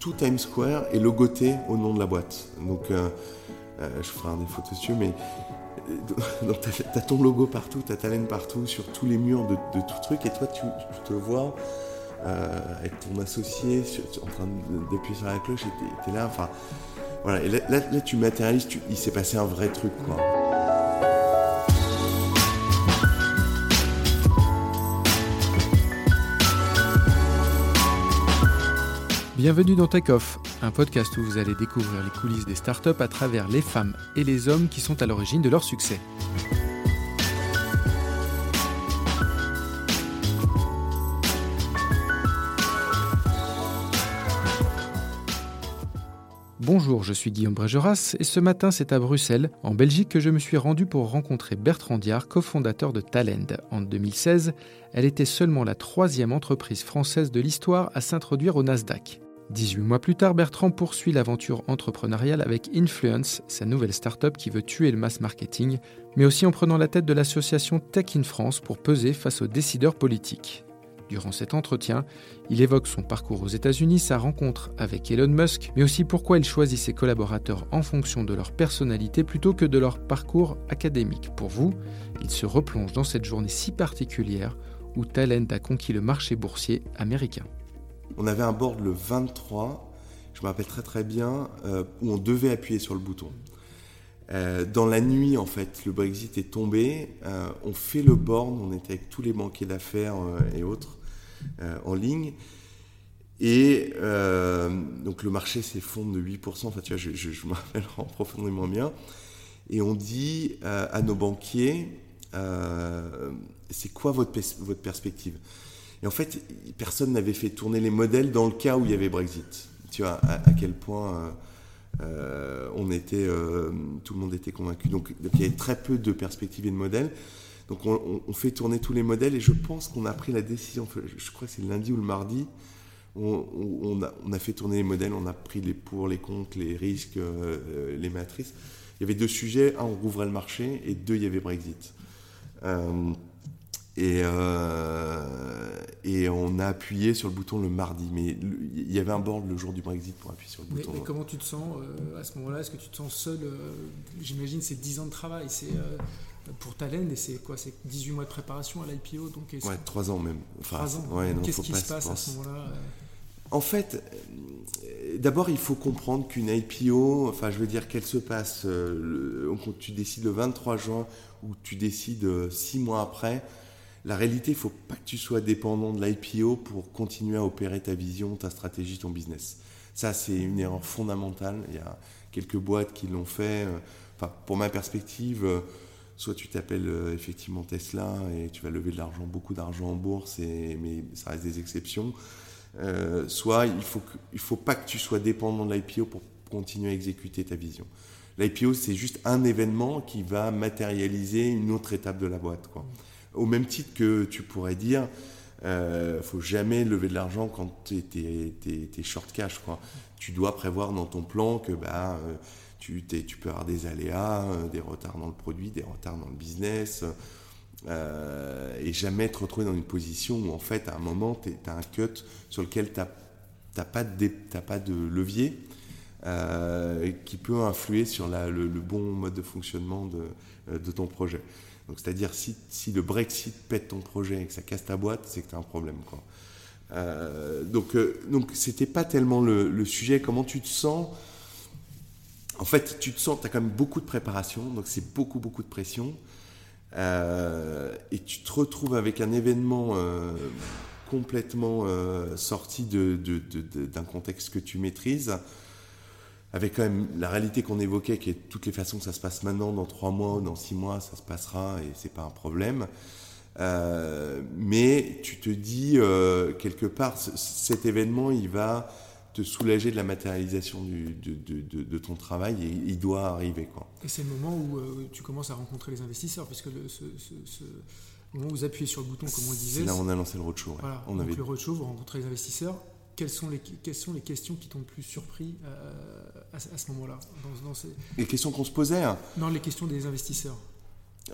Tout Times Square est logoté au nom de la boîte. Donc euh, euh, je ferai un des photos dessus, mais euh, t'as, t'as ton logo partout, t'as ta laine partout, sur tous les murs de, tout truc, et toi tu, te vois euh, avec ton associé en train d'appuyer sur la cloche, et t'es là, enfin voilà. Et là, là, là, tu matérialises, tu- il s'est passé un vrai truc quoi. Bienvenue dans Tech Off, un podcast où vous allez découvrir les coulisses des startups à travers les femmes et les hommes qui sont à l'origine de leur succès. Bonjour, je suis Guillaume Brégeras et ce matin c'est à Bruxelles, en Belgique, que je me suis rendu pour rencontrer Bertrand Diard, cofondateur de Talend. En 2016, elle était seulement la troisième entreprise française de l'histoire à s'introduire au Nasdaq. 18 mois plus tard, Bertrand poursuit l'aventure entrepreneuriale avec Influence, sa nouvelle start-up qui veut tuer le mass marketing, mais aussi en prenant la tête de l'association Tech in France pour peser face aux décideurs politiques. Durant cet entretien, il évoque son parcours aux États-Unis, sa rencontre avec Elon Musk, mais aussi pourquoi il choisit ses collaborateurs en fonction de leur personnalité plutôt que de leur parcours académique. Pour vous, il se replonge dans cette journée si particulière où Talent a conquis le marché boursier américain. On avait un board le 23, je me rappelle très très bien, euh, où on devait appuyer sur le bouton. Euh, dans la nuit, en fait, le Brexit est tombé. euh, on fait le board, on était avec tous les banquiers d'affaires et autres en ligne. Et donc le marché s'effondre de 8%. Enfin, tu vois, je, me rappelle profondément bien. Et on dit à nos banquiers, c'est quoi votre perspective? Et en fait, personne n'avait fait tourner les modèles dans le cas où il y avait Brexit. Tu vois, à, quel point euh, euh, on était, euh, tout le monde était convaincu. Donc, il y avait très peu de perspectives et de modèles. Donc on, fait tourner tous les modèles et je pense qu'on a pris la décision, je crois que c'est lundi ou le mardi, on, a, on a fait tourner les modèles, on a pris les pour, les contre, les risques, les matrices. Il y avait deux sujets, un on rouvrait le marché et deux il y avait Brexit. Et, euh, et on a appuyé sur le bouton le mardi, mais il y avait un board le jour du Brexit pour appuyer sur le Mais, bouton. mais comment tu te sens euh, à ce moment-là? Est-ce que tu te sens seul euh, J'imagine c'est 10 ans de travail. C'est euh, pour Talend et c'est quoi? C'est 18 mois de préparation à l'IPO. Donc Ouais, trois ans même. Enfin, trois ans. ouais, non, Qu'est-ce qui se passe à ce moment-là En fait, d'abord, il faut comprendre qu'une IPO, enfin, je veux dire qu'elle se passe, le- quand tu décides le 23 juin ou tu décides euh, six mois après, la réalité, il faut pas que tu sois dépendant de l'IPO pour continuer à opérer ta vision, ta stratégie, ton business. Ça, c'est une erreur fondamentale. Il y a quelques boîtes qui l'ont fait. euh, Enfin, pour ma perspective, euh, soit tu t'appelles euh, effectivement Tesla et tu vas lever de l'argent, beaucoup d'argent en bourse, mais ça reste des exceptions. Soit il faut faut pas que tu sois dépendant de l'IPO pour continuer à exécuter ta vision. L'IPO c'est juste un événement qui va matérialiser une autre étape de la boîte. Quoi. Au même titre que tu pourrais dire, euh, faut jamais lever de l'argent quand tu es, short cash. Tu dois prévoir dans ton plan que bah, euh, tu, peux avoir des aléas, euh, des retards dans le produit, des retards dans le business. euh, et jamais te retrouver dans une position où en fait à un moment tu as un cut sur lequel tu n'as pas, de levier qui peut influer sur le, bon mode de fonctionnement de ton projet. C'est-à-dire si, si le Brexit pète ton projet et que ça casse ta boîte, c'est que tu as un problème. Euh, donc euh, donc c'était pas tellement le, sujet. Comment tu te sens? En fait, tu te sens, tu as quand même beaucoup de préparation, donc c'est beaucoup beaucoup de pression. Euh, et tu te retrouves avec un événement euh, complètement sorti d'un contexte que tu maîtrises, avec quand même la réalité qu'on évoquait, qui est de toutes les façons que ça se passe maintenant, dans trois mois, dans six mois, ça se passera et c'est pas un problème. mais tu te dis, quelque part, cet événement, il va te soulager de la matérialisation du, de, ton travail et il doit arriver. Quoi. Et c'est le moment où tu commences à rencontrer les investisseurs, puisque le, ce, moment où vous appuyez sur le bouton, comme on disait. là on a lancé le roadshow. Voilà, on avait... le roadshow, vous rencontrez les investisseurs. Quelles sont les, quelles sont les questions qui t'ont le plus surpris à, ce moment-là Les questions qu'on se posait hein. Non, les questions des investisseurs.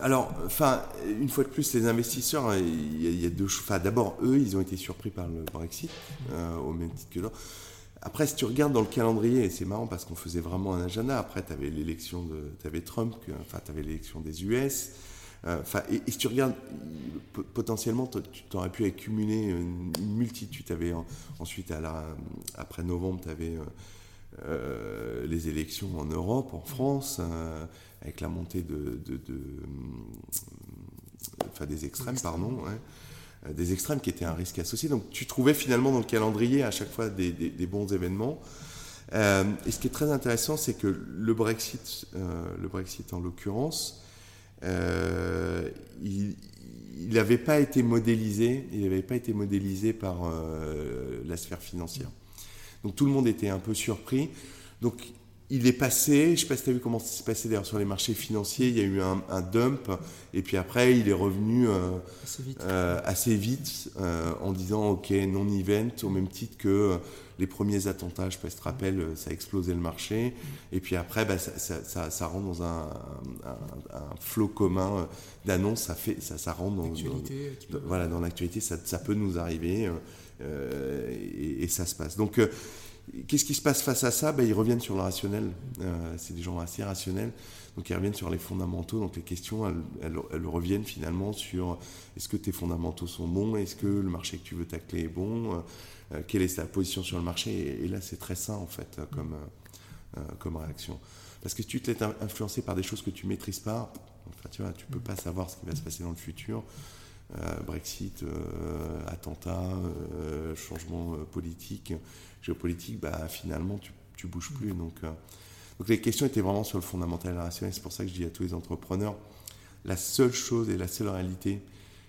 Alors, enfin, une fois de plus, les investisseurs, il y a, deux choses. d'abord, eux, ils ont été surpris par le Brexit, euh, au même titre que d'autres. Après, si tu regardes dans le calendrier, et c'est marrant parce qu'on faisait vraiment un agenda, après, tu avais l'élection de. Tu avais Trump, enfin, tu avais l'élection des US. Euh, enfin, et, si tu regardes, potentiellement, tu aurais pu accumuler une, multitude. Tu avais ensuite, à la, après novembre, tu avais. Euh, les élections en Europe, en France, avec la montée de, enfin des extrêmes, pardon, euh, des extrêmes qui étaient un risque associé. Donc tu trouvais finalement dans le calendrier à chaque fois des, bons événements. Euh, et ce qui est très intéressant, c'est que le Brexit, euh, le Brexit en l'occurrence, il n'avait pas été modélisé, il n'avait pas été modélisé par la sphère financière. Donc tout le monde était un peu surpris. Donc il est passé, je ne sais pas si tu as vu comment ça s'est passé d'ailleurs sur les marchés financiers, il y a eu un, dump, et puis après il est revenu euh, assez vite, euh, euh, en disant ok, non-event, au même titre que les premiers attentats, je sais pas si tu te rappelles, ça a explosé le marché, et puis après bah, ça, ça, rentre dans un, flot commun d'annonces, ça, fait, ça, ça rentre dans, voilà, dans l'actualité, ça, peut nous arriver, et, et, ça se passe. Donc Qu'est-ce qui se passe face à ça? Ben, Ils reviennent sur le rationnel. Euh, c'est des gens assez rationnels. Donc ils reviennent sur les fondamentaux. Donc les questions, elles, reviennent finalement sur est-ce que tes fondamentaux sont bons? Est-ce que le marché que tu veux tacler est bon? Euh, Quelle est ta position sur le marché? Et, là, c'est très sain en fait comme, euh, comme réaction. Parce que si tu te laisses influencer par des choses que tu maîtrises pas, tu vois, tu peux pas savoir ce qui va se passer dans le futur. Brexit, attentat, changement politique géopolitique, bah, finalement, tu, tu bouges plus. Donc, euh, donc les questions étaient vraiment sur le fondamental et le rationnel. C'est pour ça que je dis à tous les entrepreneurs, la seule chose et la seule réalité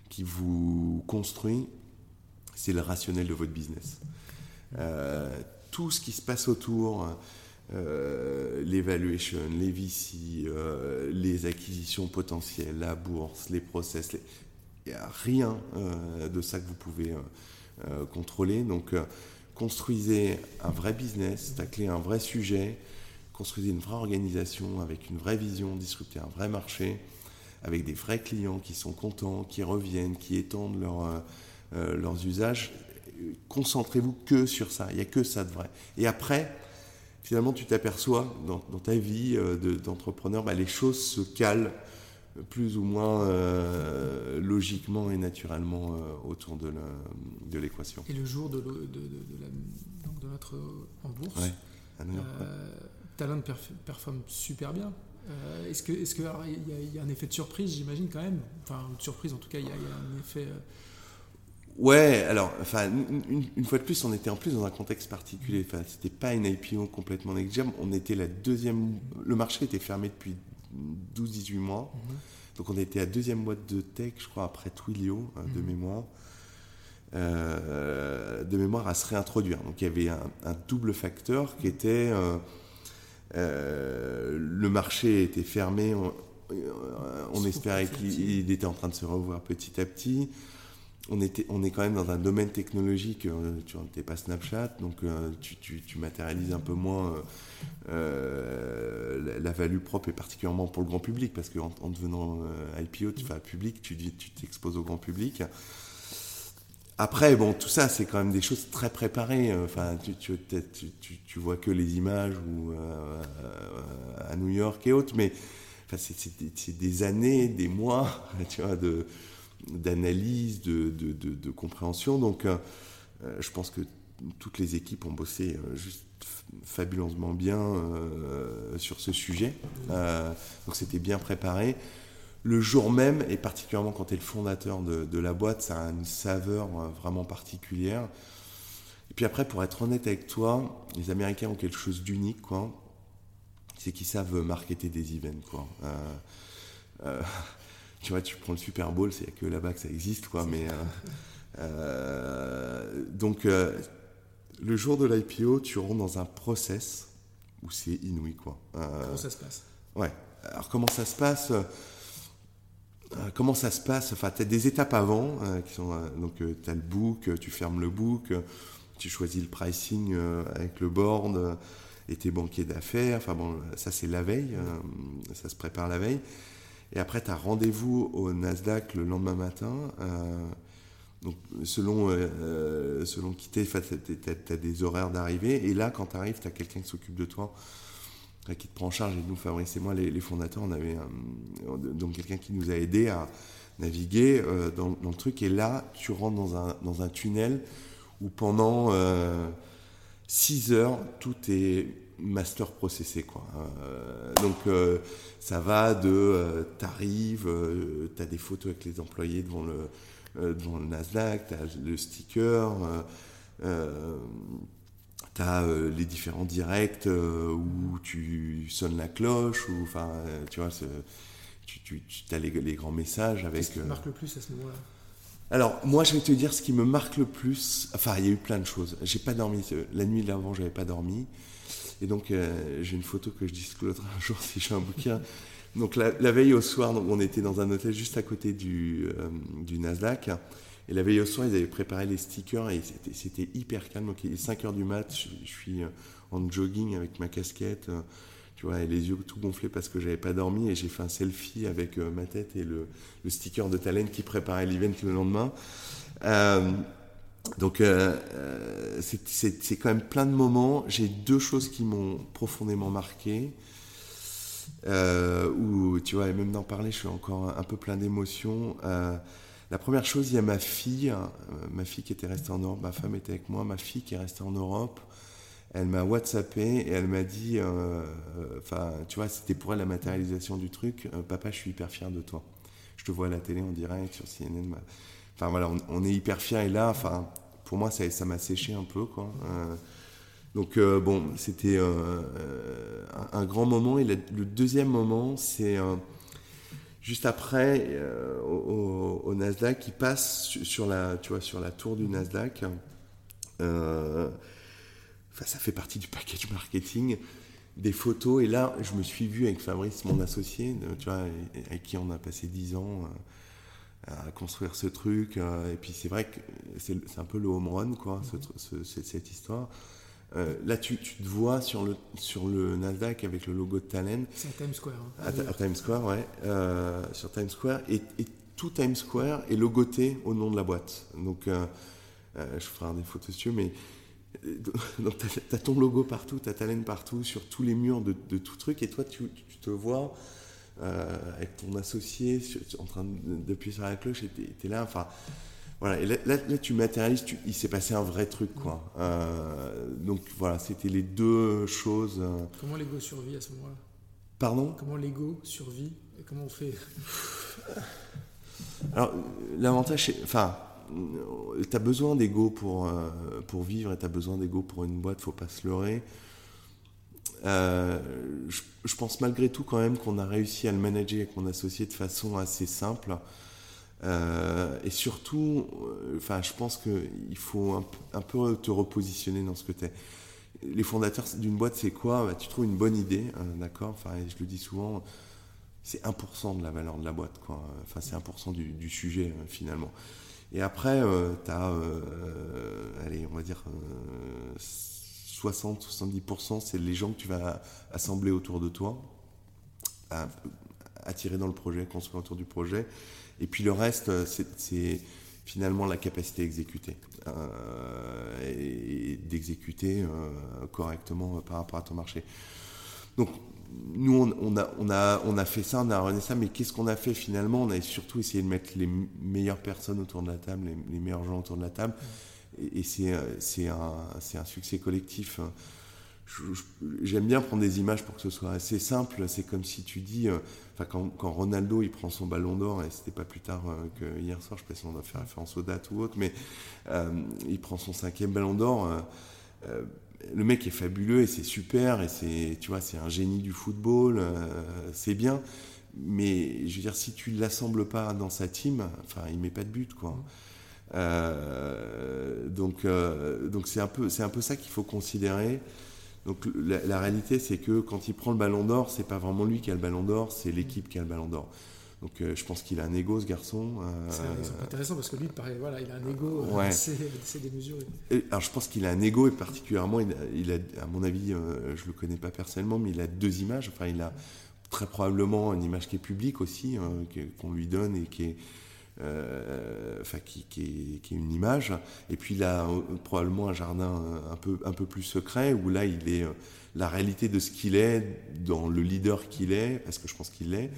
qui vous construit, c'est le rationnel de votre business. Euh, tout ce qui se passe autour, euh, l'évaluation, les VC, les acquisitions potentielles, la bourse, les process, il n'y a rien de ça que vous pouvez contrôler. Donc, construisez un vrai business, taclez un vrai sujet, construisez une vraie organisation avec une vraie vision, disruptez un vrai marché, avec des vrais clients qui sont contents, qui reviennent, qui étendent euh, euh, leurs usages. Concentrez-vous que sur ça, il n'y a que ça de vrai. Et après, finalement, tu t'aperçois dans, ta vie euh, d'entrepreneur, bah, les choses se calent plus ou moins euh, logiquement et naturellement euh, autour de l'équation. et le jour de, notre en bourse, ouais, euh, Talent performe super bien. Est-ce qu'il est y, y, a un effet de surprise, j'imagine quand même? Enfin, de surprise en tout cas, il y, a un effet... Ouais, alors, enfin, une, fois de plus, on était en plus dans un contexte particulier. Enfin, c'était pas une IPO complètement next On était la deuxième. Le marché était fermé depuis 12-18 mois. Mhm. Donc on était à deuxième boîte de tech, je crois, après Twilio, hein, de mhm. mémoire. Euh, de mémoire à se réintroduire. Donc il y avait un, double facteur qui était euh, euh, le marché était fermé, on espérait qu'il était en train de se revoir petit à petit on, était, on est quand même dans un domaine technologique, euh, tu n'es pas Snapchat, donc euh, tu, matérialises un peu moins euh, la, value propre et particulièrement pour le grand public, parce qu'en en, devenant IPO, tu fais public, tu t'exposes au grand public. Après, bon, tout ça, c'est quand même des choses très préparées. Enfin, tu, tu, vois que les images ou à New York et autres, mais enfin, c'est des années, des mois, tu vois, de d'analyse, de, de, compréhension. Donc, euh, euh, je pense que toutes les équipes ont bossé euh, juste fabuleusement bien sur ce sujet. donc, c'était bien préparé. Le jour même, et particulièrement quand tu es le fondateur de, la boîte, ça a une saveur vraiment particulière. Et puis après, pour être honnête avec toi, les Américains ont quelque chose d'unique, quoi. C'est qu'ils savent marketer des events, quoi tu vois, tu prends le Super Bowl, c'est que là-bas que ça existe, quoi. Mais donc, le jour de l'IPO, tu rentres dans un process où c'est inouï, quoi. comment ça se passe? Ouais. Alors comment ça se passe? Comment ça se passe? Enfin, tu as des étapes avant qui sont donc tu as le book, tu fermes le book, tu choisis le pricing avec le board et tes banquiers d'affaires. Enfin bon, ça c'est la veille, euh, ça se prépare la veille. Et après, tu as rendez-vous au Nasdaq le lendemain matin. Euh, donc, selon, euh, selon qui tu tu as, des horaires d'arrivée. Et là, quand tu arrives, tu as quelqu'un qui s'occupe de toi, qui te prend en charge. Et nous, Fabrice et moi, les, fondateurs, on avait donc quelqu'un qui nous a aidé à naviguer dans, le truc. Et là, tu rentres dans un, dans un tunnel où pendant 6 heures, tout est master processé quoi. Euh, donc euh, ça va de euh, t'arrives, t'as des photos avec les employés devant le devant le Nasdaq, t'as le sticker, t'as les différents directs où tu sonnes la cloche ou enfin tu vois tu, tu, as les, les, grands messages avec. Qu'est-ce qui marque le plus à ce moment-là? Alors, moi, je vais te dire ce qui me marque le plus. Enfin, il y a eu plein de choses. J'ai pas dormi. La nuit d'avant, j'avais pas dormi. Et donc, euh, j'ai une photo que je disclose un jour si j'ai un bouquin. Donc, la, veille au soir, donc, on était dans un hôtel juste à côté du, euh, du Nasdaq. Et la veille au soir, ils avaient préparé les stickers et c'était hyper calme. Donc, il est 5 heures du mat, je, suis euh, en jogging avec ma casquette tu vois, et les yeux tout gonflés parce que j'avais pas dormi et j'ai fait un selfie avec euh, ma tête et le, sticker de Talent qui préparait l'event le lendemain. Euh, donc euh, c'est quand même plein de moments. J'ai deux choses qui m'ont profondément marqué. où tu vois, et même d'en parler, je suis encore un, peu plein d'émotions. la première chose, il y a ma fille, ma fille qui était restée en Europe, ma femme était avec moi, ma fille qui est restée en Europe elle m'a WhatsAppé et elle m'a dit, euh, euh, enfin, tu vois, c'était pour elle la matérialisation du truc. Euh, papa, je suis hyper fier de toi. Je te vois à la télé en direct sur CNN. Enfin voilà, on, est hyper fiers et là, enfin, pour moi, ça, m'a séché un peu, quoi. donc bon, c'était un, grand moment. Et le, deuxième moment, c'est juste après au, Nasdaq, qui passe sur la, tu vois, sur la tour du Nasdaq ça fait partie du package marketing des photos. Et là, je me suis vu avec Fabrice, mon associé, tu vois, avec qui on a passé dix ans euh, à construire ce truc. Euh, et puis c'est vrai que c'est un peu le home run, quoi, cette histoire. Euh, là, tu, tu, te vois sur le, sur le Nasdaq avec le logo de Talent. C'est à Times Square. Hein. à, Times Square, ouais. sur Times Square. Et, et, tout Times Square est logoté au nom de la boîte. Donc, je ferai des photos dessus, mais donc tu as, ton logo partout, tu as Talent partout, sur tous les murs de, tout truc, et toi tu, te vois euh, avec ton associé en train d'appuyer sur la cloche, et tu es, là, enfin voilà, et là, là, tu matérialises, il s'est passé un vrai truc quoi. Euh, donc voilà, c'était les deux choses. Euh. Comment l'ego survit à ce moment-là? Pardon? Comment l'ego survit et comment on fait? Alors l'avantage, enfin tu as besoin d'ego pour, euh, pour vivre et tu as besoin d'ego pour une boîte, faut pas se leurrer. Euh, je, pense malgré tout quand même qu'on a réussi à le manager avec mon associé de façon assez simple. Euh, et surtout, enfin, je pense qu'il faut un, peu te repositionner dans ce que tu es. Les fondateurs d'une boîte, c'est quoi? Bah, Tu trouves une bonne idée, d'accord? Enfin, je le dis souvent, c'est 1% de la valeur de la boîte, quoi. Enfin, c'est 1% du, sujet, finalement. Et après, euh, tu as, euh, allez, on va dire 60-70%, c'est les gens que tu vas assembler autour de toi, attirer dans le projet, construire autour du projet. Et puis le reste, c'est finalement la capacité à exécuter. Euh, et, d'exécuter correctement par rapport à ton marché. Donc nous, on a fait ça, on a rené ça, mais qu'est-ce qu'on a fait finalement? On a surtout essayé de mettre les meilleures personnes autour de la table, les, meilleurs gens autour de la table, et, c'est un, succès collectif. J'aime bien prendre des images pour que ce soit assez simple. C'est comme si tu dis, euh, enfin quand, Ronaldo il prend son ballon d'or, et c'était pas plus tard euh, que hier soir, je sais pas si on doit faire référence aux dates ou autre, mais euh, il prend son cinquième ballon d'or le mec est fabuleux et c'est super et c'est tu vois c'est un génie du football, euh, c'est bien. mais je veux dire, si tu ne l'assembles pas dans sa team, enfin, il met pas de but, quoi. Euh, donc, euh, donc c'est un peu, c'est un peu ça qu'il faut considérer. Donc, la, réalité, c'est que quand il prend le Ballon d'Or, c'est pas vraiment lui qui a le Ballon d'Or, c'est l'équipe qui a le Ballon d'Or. Donc, je pense qu'il a un ego, ce garçon. c'est intéressant parce que lui, pareil, voilà, il a un ego c'est démesuré. alors, je pense qu'il a un ego et particulièrement, il a, à mon avis, je le connais pas personnellement, mais il a deux images. Enfin, il a très probablement une image qui est publique aussi, qu'on lui donne et qui est, euh, enfin, qui, est, une image. Et puis a euh, probablement un jardin un peu, un peu plus secret où là il est euh, la réalité de ce qu'il est, dans le leader qu'il est, parce que je pense qu'il l'est,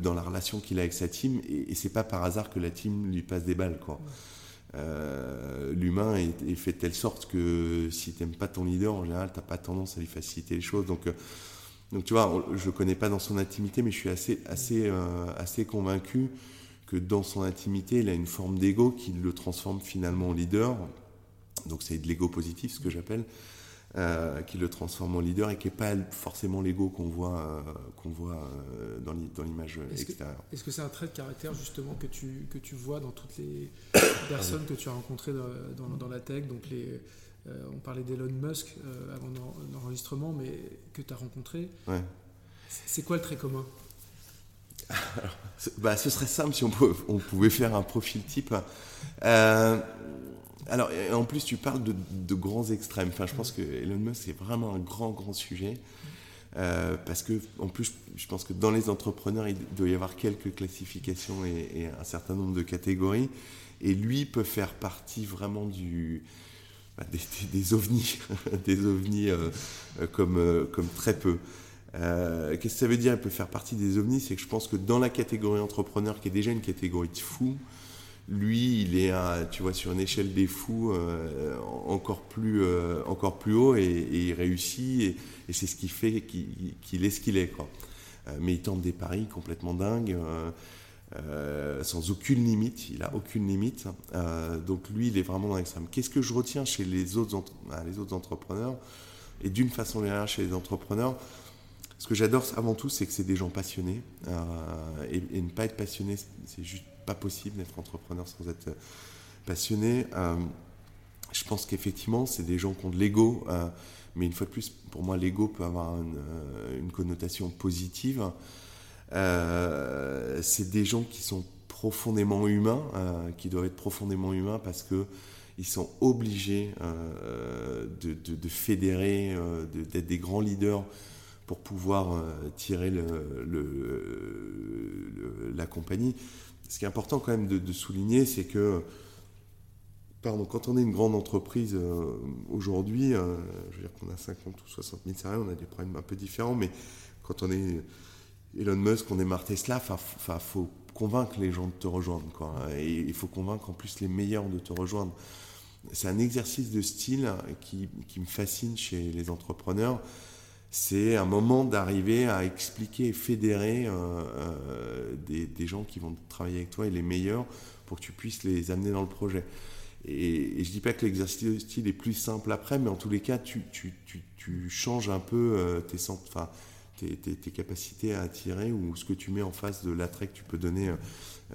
dans la relation qu'il a avec sa team. Et, c'est pas par hasard que la team lui passe des balles, quoi. l'humain est, fait de telle sorte que si tu n'aimes pas ton leader, en général, tu n'as pas tendance à lui faciliter les choses. Donc, donc tu vois, je ne connais pas dans son intimité, mais je suis assez, assez, euh, assez convaincu que dans son intimité, il a une forme d'ego qui le transforme finalement en leader. Donc c'est de l'ego positif, ce que j'appelle, euh, qui le transforme en leader et qui n'est pas forcément l'ego qu'on voit, euh, qu'on voit dans l'image extérieure. Est-ce que c'est un trait de caractère justement que tu, que tu vois dans toutes les personnes que tu as rencontrées dans, dans la tech, donc les euh, on parlait d'Elon Musk euh, avant l'enregistrement, mais que tu as rencontré. C'est quoi le trait commun? Bah, Ce serait simple si on pouvait, faire un profil type. Euh, alors, en plus, tu parles de, grands extrêmes. Enfin, je pense que Elon Musk, c'est vraiment un grand, grand sujet. parce que, en plus, je pense que dans les entrepreneurs, il doit y avoir quelques classifications et, un certain nombre de catégories. Et lui peut faire partie vraiment du, bah, des, ovnis, des ovnis euh, euh, comme, euh, comme très peu. Qu'est-ce que ça veut dire Il peut faire partie des ovnis, c'est que je pense que dans la catégorie entrepreneur, qui est déjà une catégorie de fous, lui, il est, tu vois, sur une échelle des fous encore plus, encore plus haut et, il réussit et, c'est ce qui fait qu'il est ce qu'il est, mais il tente des paris complètement dingues. Euh, sans aucune limite, il a aucune limite. Euh, donc lui, il est vraiment dans l'extrême. Qu'est-ce que je retiens chez les autres, les autres entrepreneurs? Et d'une façon générale, chez les entrepreneurs, ce que j'adore avant tout, c'est que c'est des gens passionnés. Euh, et, ne pas être passionné, c'est juste pas possible d'être entrepreneur sans être passionné. je pense qu'effectivement, c'est des gens qui ont de l'ego. mais une fois de plus, pour moi, l'ego peut avoir une, connotation positive. Euh, c'est des gens qui sont profondément humains, euh, qui doivent être profondément humains parce que ils sont obligés euh, de, fédérer, d'être des grands leaders pour pouvoir tirer la compagnie. Ce qui est important quand même de, souligner, c'est que pardon, quand on est une grande entreprise aujourd'hui, je veux dire qu'on a 50 ou 60 000 salariés, on a des problèmes un peu différents, mais quand on est Elon Musk, on démarre Tesla, il faut convaincre les gens de te rejoindre. Et il faut convaincre en plus les meilleurs de te rejoindre. C'est un exercice de style qui, me fascine chez les entrepreneurs. C'est un moment d'arriver à expliquer et fédérer euh, euh, des, gens qui vont travailler avec toi et les meilleurs pour que tu puisses les amener dans le projet. Et, je ne dis pas que l'exercice de style est plus simple après, mais en tous les cas, tu, changes un peu euh, tes, tes, capacités à attirer ou ce que tu mets en face de l'attrait que tu peux donner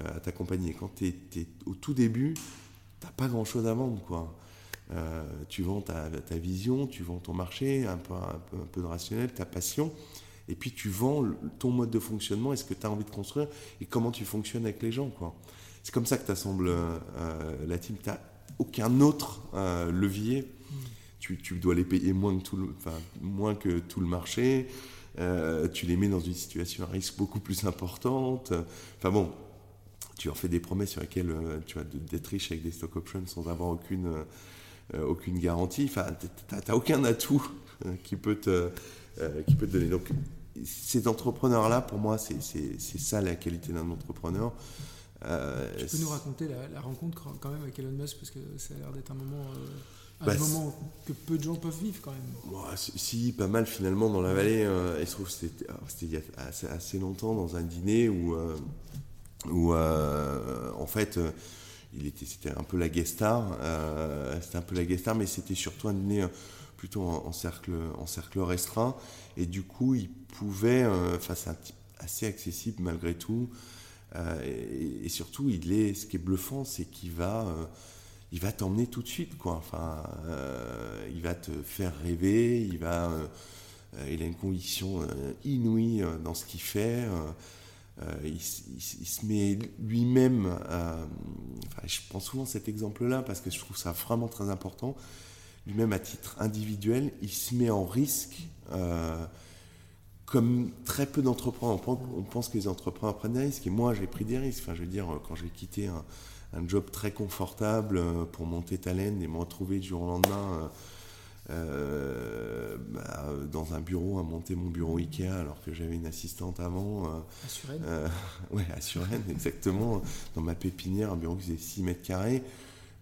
à ta compagnie. Et quand tu es, au tout début, tu n'as pas grand-chose à vendre. Quoi. Euh, tu vends ta, vision, tu vends ton marché, un peu, un peu, de rationnel, ta passion, et puis tu vends ton mode de fonctionnement et ce que tu as envie de construire et comment tu fonctionnes avec les gens. Quoi. C'est comme ça que tu assembles euh, la team. Tu n'as aucun autre levier. Mm. Tu, tu, dois les payer moins que tout le, moins que tout le marché. Euh, tu les mets dans une situation à risque beaucoup plus importante. Enfin bon, tu en fais des promesses sur lesquelles euh, tu vas d'être riche avec des stock options sans avoir aucune, euh, aucune garantie. Enfin, tu n'as aucun atout qui, peut te, qui peut te donner. Donc, ces entrepreneurs-là, pour moi, c'est ça la qualité d'un entrepreneur. tu peux nous raconter la, la, rencontre quand même avec Elon Musk parce que ça a l'air d'être un moment un bah, moment que peu de gens peuvent vivre quand même. si, pas mal finalement dans la vallée. Euh, il se trouve c'était il y a assez, assez, longtemps dans un dîner où, euh, où euh, en fait il était c'était un peu la guest star. c'était un peu la guest star, mais c'était surtout un dîner plutôt en, cercle en cercle restreint. Et du coup, il pouvait, enfin c'est un type assez accessible malgré tout. Et, surtout, il est, ce qui est bluffant, c'est qu'il va, il va t'emmener tout de suite, quoi. Enfin, il va te faire rêver, il il a une conviction inouïe dans ce qu'il fait. Il, se met lui-même, je prends souvent cet exemple-là parce que je trouve ça vraiment très important lui-même à titre individuel, il se met en risque euh, comme très peu d'entrepreneurs. On, pense que les entrepreneurs prennent des risques, et moi j'ai pris des risques. Enfin, je veux dire, quand j'ai quitté un, job très confortable euh, pour monter Talent et me retrouver du jour au lendemain euh, bah, dans un bureau, à monter mon bureau Ikea alors que j'avais une assistante avant. à Suresnes Ouais, à Suresnes, exactement. Dans ma pépinière, un bureau qui faisait 6 mètres carrés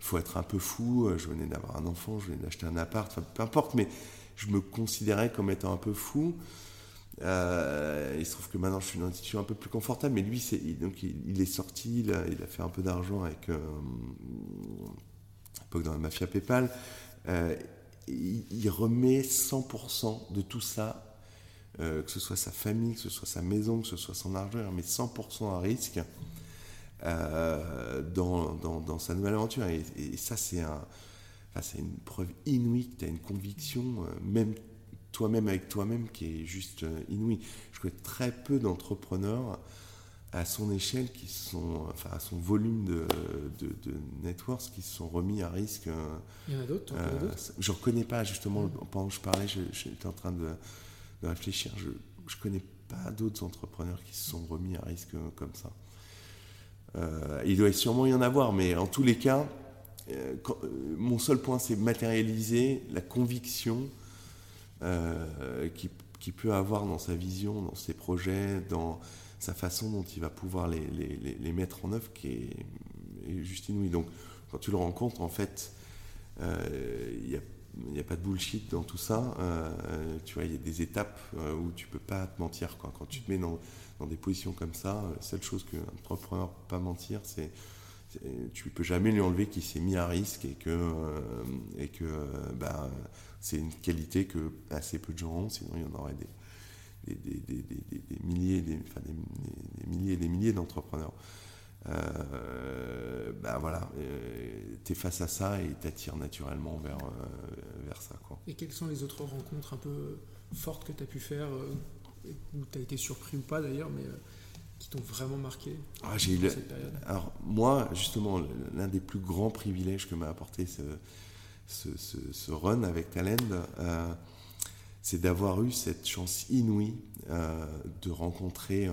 il faut être un peu fou, euh, je venais d'avoir un enfant, je venais d'acheter un appart, peu importe, mais je me considérais comme étant un peu fou. Euh, il se trouve que maintenant je suis dans une situation un peu plus confortable, mais lui, c'est, donc il, est sorti, il a, il a, fait un peu d'argent avec, euh, à l'époque dans la mafia PayPal. Euh, il, remet 100% de tout ça, que ce soit sa famille, que ce soit sa maison, que ce soit son argent, il remet 100% à risque. Euh, dans, dans, sa nouvelle aventure. Et, ça, c'est un, une preuve inouïe tu as une conviction, euh, même toi-même avec toi-même, qui est juste euh, inouïe. Je connais très peu d'entrepreneurs à son échelle qui sont, enfin à son volume de, de, de networks qui se sont remis à risque. Il y en a d'autres Je ne reconnais pas, justement, pendant que je parlais, j'étais en train de, de réfléchir. Je ne connais pas d'autres entrepreneurs qui se sont remis à risque comme ça. Euh, il doit sûrement y en avoir, mais en tous les cas, euh, euh, mon seul point, c'est matérialiser la conviction qu'il qui peut avoir dans sa vision, dans ses projets, dans sa façon dont il va pouvoir les, les, les mettre en œuvre, qui est, juste inouïe. Donc, quand tu le rencontres, en fait, il n'y a, a, pas de bullshit dans tout ça. tu vois, il y a des étapes où tu peux pas te mentir. Quoi. Quand tu te mets dans dans des positions comme ça, la seule chose qu'un entrepreneur ne peut pas mentir, c'est tu ne peux jamais lui enlever qu'il s'est mis à risque et que, euh, et que bah, c'est une qualité que assez peu de gens ont, sinon il y en aurait des, des, des, des milliers, des, enfin des, milliers et des milliers d'entrepreneurs. Euh, bah voilà, euh, tu es face à ça et t'attires naturellement vers, vers ça. Quoi. Et quelles sont les autres rencontres un peu fortes que tu as pu faire où tu as été surpris ou pas d'ailleurs, mais euh, qui t'ont vraiment marqué ah, j'ai cette période Alors moi, justement, l'un des plus grands privilèges que m'a apporté ce, ce, ce, run avec Talend, euh, c'est d'avoir eu cette chance inouïe euh, de rencontrer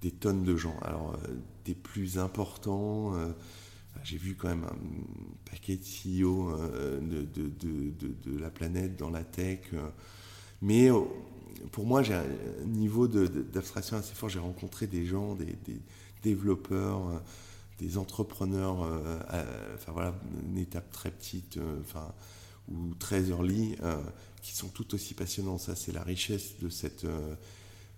des tonnes de gens. Alors, des plus importants, j'ai vu quand même un paquet de CEO de, de, de, la planète dans la tech, mais pour moi, j'ai un niveau d'abstraction assez fort. J'ai rencontré des gens, des, développeurs, euh, des entrepreneurs, euh, enfin voilà, une étape très petite, euh, enfin, ou très early, qui sont tout aussi passionnants. Ça, c'est la richesse de cette,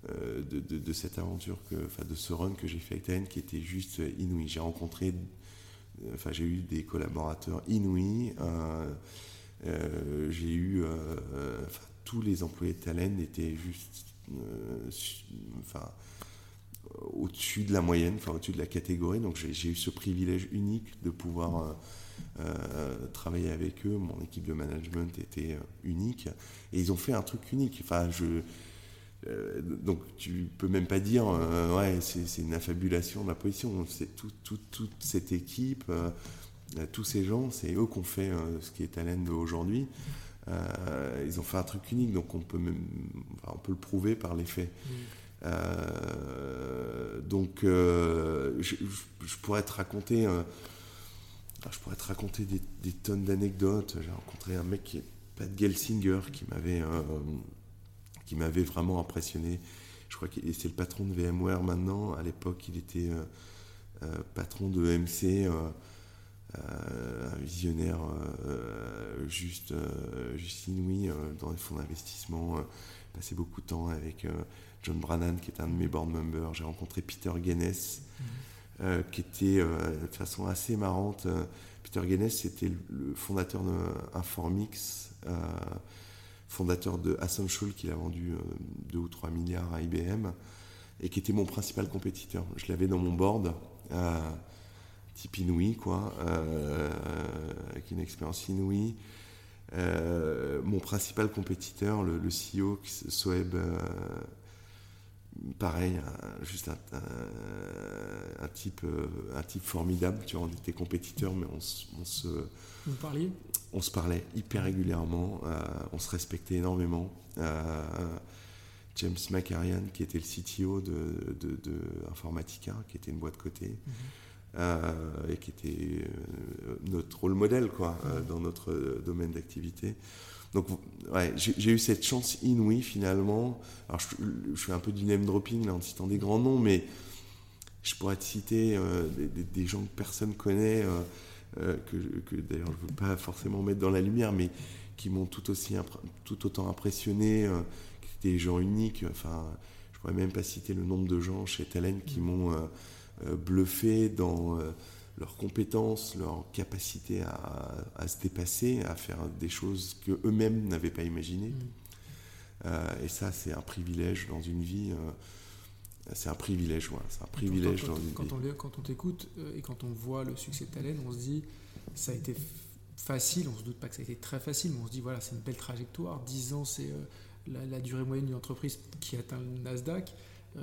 de, cette aventure, que, enfin, de ce run que j'ai fait avec TN, qui était juste inouï. J'ai rencontré, enfin, j'ai eu des collaborateurs inouïs. j'ai eu, tous les employés de Talend étaient juste euh, enfin, au-dessus de la moyenne, enfin au-dessus de la catégorie. Donc j'ai eu ce privilège unique de pouvoir euh, euh, travailler avec eux. Mon équipe de management était unique et ils ont fait un truc unique. Enfin, je, donc tu peux même pas dire ouais c'est une affabulation de la position. C'est tout, toute cette équipe, tous ces gens, c'est eux qui ont fait ce qui est Talend aujourd'hui. Euh, ils ont fait un truc unique, donc on peut, même, on peut le prouver par les faits. Mm. Euh, donc, euh, je, pourrais te raconter, je pourrais te raconter des, tonnes d'anecdotes. J'ai rencontré un mec qui est Pat Gelsinger qui m'avait, qui m'avait vraiment impressionné. Je crois que c'est le patron de VMware maintenant. À l'époque, il était patron de MC. Euh, un visionnaire euh, juste, euh, juste inouï dans les fonds d'investissement. passé beaucoup de temps avec John Brannan, qui est un de mes board members. J'ai rencontré Peter Guinness, mhm. qui était de façon assez marrante. Peter Guinness, c'était le fondateur d'Informix, fondateur de Essential, qu'il a vendu 2 ou 3 milliards à IBM. et qui était mon principal compétiteur. Je l'avais dans mon board, type inouï, quoi, avec une expérience inouïe. mon principal compétiteur, le, le CEO, Soeb pareil, juste un, type, euh, un type formidable. Tu vois, on était compétiteurs, mais on, se. Vous parliez? On se parlait hyper régulièrement, euh, on se respectait énormément. Euh, James McCarian, qui était le CTO de, de, Informatica, qui était une boîte côté, mhm. et qui était notre rôle modèle quoi, dans notre domaine d'activité. Donc, ouais, j'ai eu cette chance inouïe finalement. Alors, je, je, fais un peu du name dropping là, en citant des grands noms, mais je pourrais te citer euh, des, gens que personne connaît, euh, euh, que, que d'ailleurs je ne veux pas forcément mettre dans la lumière, mais qui m'ont tout, aussi tout autant impressionné, qui étaient des gens uniques. Enfin, je pourrais même pas citer le nombre de gens chez Talen qui m'ont bluffé dans leurs compétences, leur capacité à, se dépasser, à faire des choses que eux-mêmes n'avaient pas imaginées. Mm. Euh, et ça, c'est un privilège dans une vie. Euh, c'est un privilège, c'est un privilège quand, dans une quand vie. On, quand on t'écoute euh, et quand on voit le succès de Talen, on se dit, ça a été facile, on se doute pas que ça a été très facile, mais on se dit, voilà, c'est une belle trajectoire. 10 ans, c'est la, durée moyenne d'une entreprise qui atteint le Nasdaq.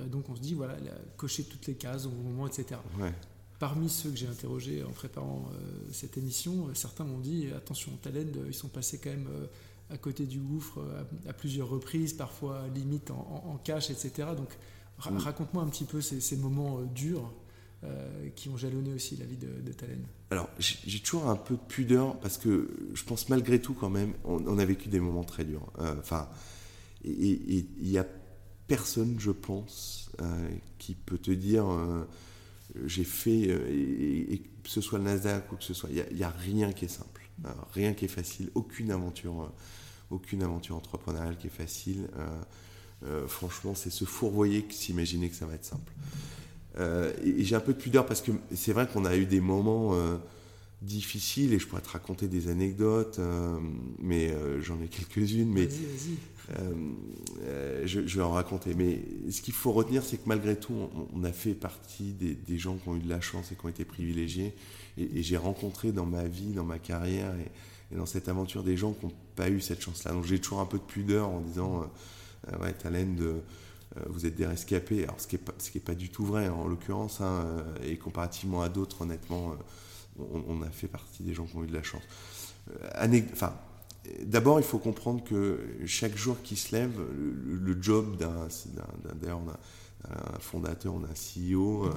donc on se dit, voilà, cocher toutes les cases au moment, etc. Ouais. Parmi ceux que j'ai interrogés en préparant euh, cette émission, euh, certains m'ont dit attention, Talend, euh, ils sont passés quand même à côté du gouffre à, plusieurs reprises, parfois limite en, cash, etc. Donc mm. raconte-moi un petit peu ces, moments durs qui ont jalonné aussi la vie de, de. Alors j'ai toujours un peu de pudeur parce que je pense malgré tout quand même, on, a vécu des moments très durs. Enfin, et il n'y a personne, je pense, qui peut te dire j'ai fait, euh, et, que ce soit le Nasdaq ou que ce soit, il n'y a, rien qui est simple, rien qui est facile, aucune aventure, euh, aucune aventure entrepreneuriale qui est facile. Euh, franchement, c'est se fourvoyer que s'imaginer que ça va être simple. et, j'ai un peu de pudeur parce que c'est vrai qu'on a eu des moments difficiles et je pourrais te raconter des anecdotes, mais j'en ai quelques-unes. Mais euh, euh, je, vais en raconter. Mais ce qu'il faut retenir, c'est que malgré tout, on, a fait partie des, gens qui ont eu de la chance et qui ont été privilégiés. Et, j'ai rencontré dans ma vie, dans ma carrière et, dans cette aventure des gens qui n'ont pas eu cette chance-là. Donc j'ai toujours un peu de pudeur en disant, euh, ouais, Talend, vous êtes des rescapés. Alors ce qui n'est pas, du tout vrai en l'occurrence, hein, et comparativement à d'autres, honnêtement, on, a fait partie des gens qui ont eu de la chance. enfin, D'abord, il faut comprendre que chaque jour qui se lève, le, job d'un, fondateur, on a un CEO, euh,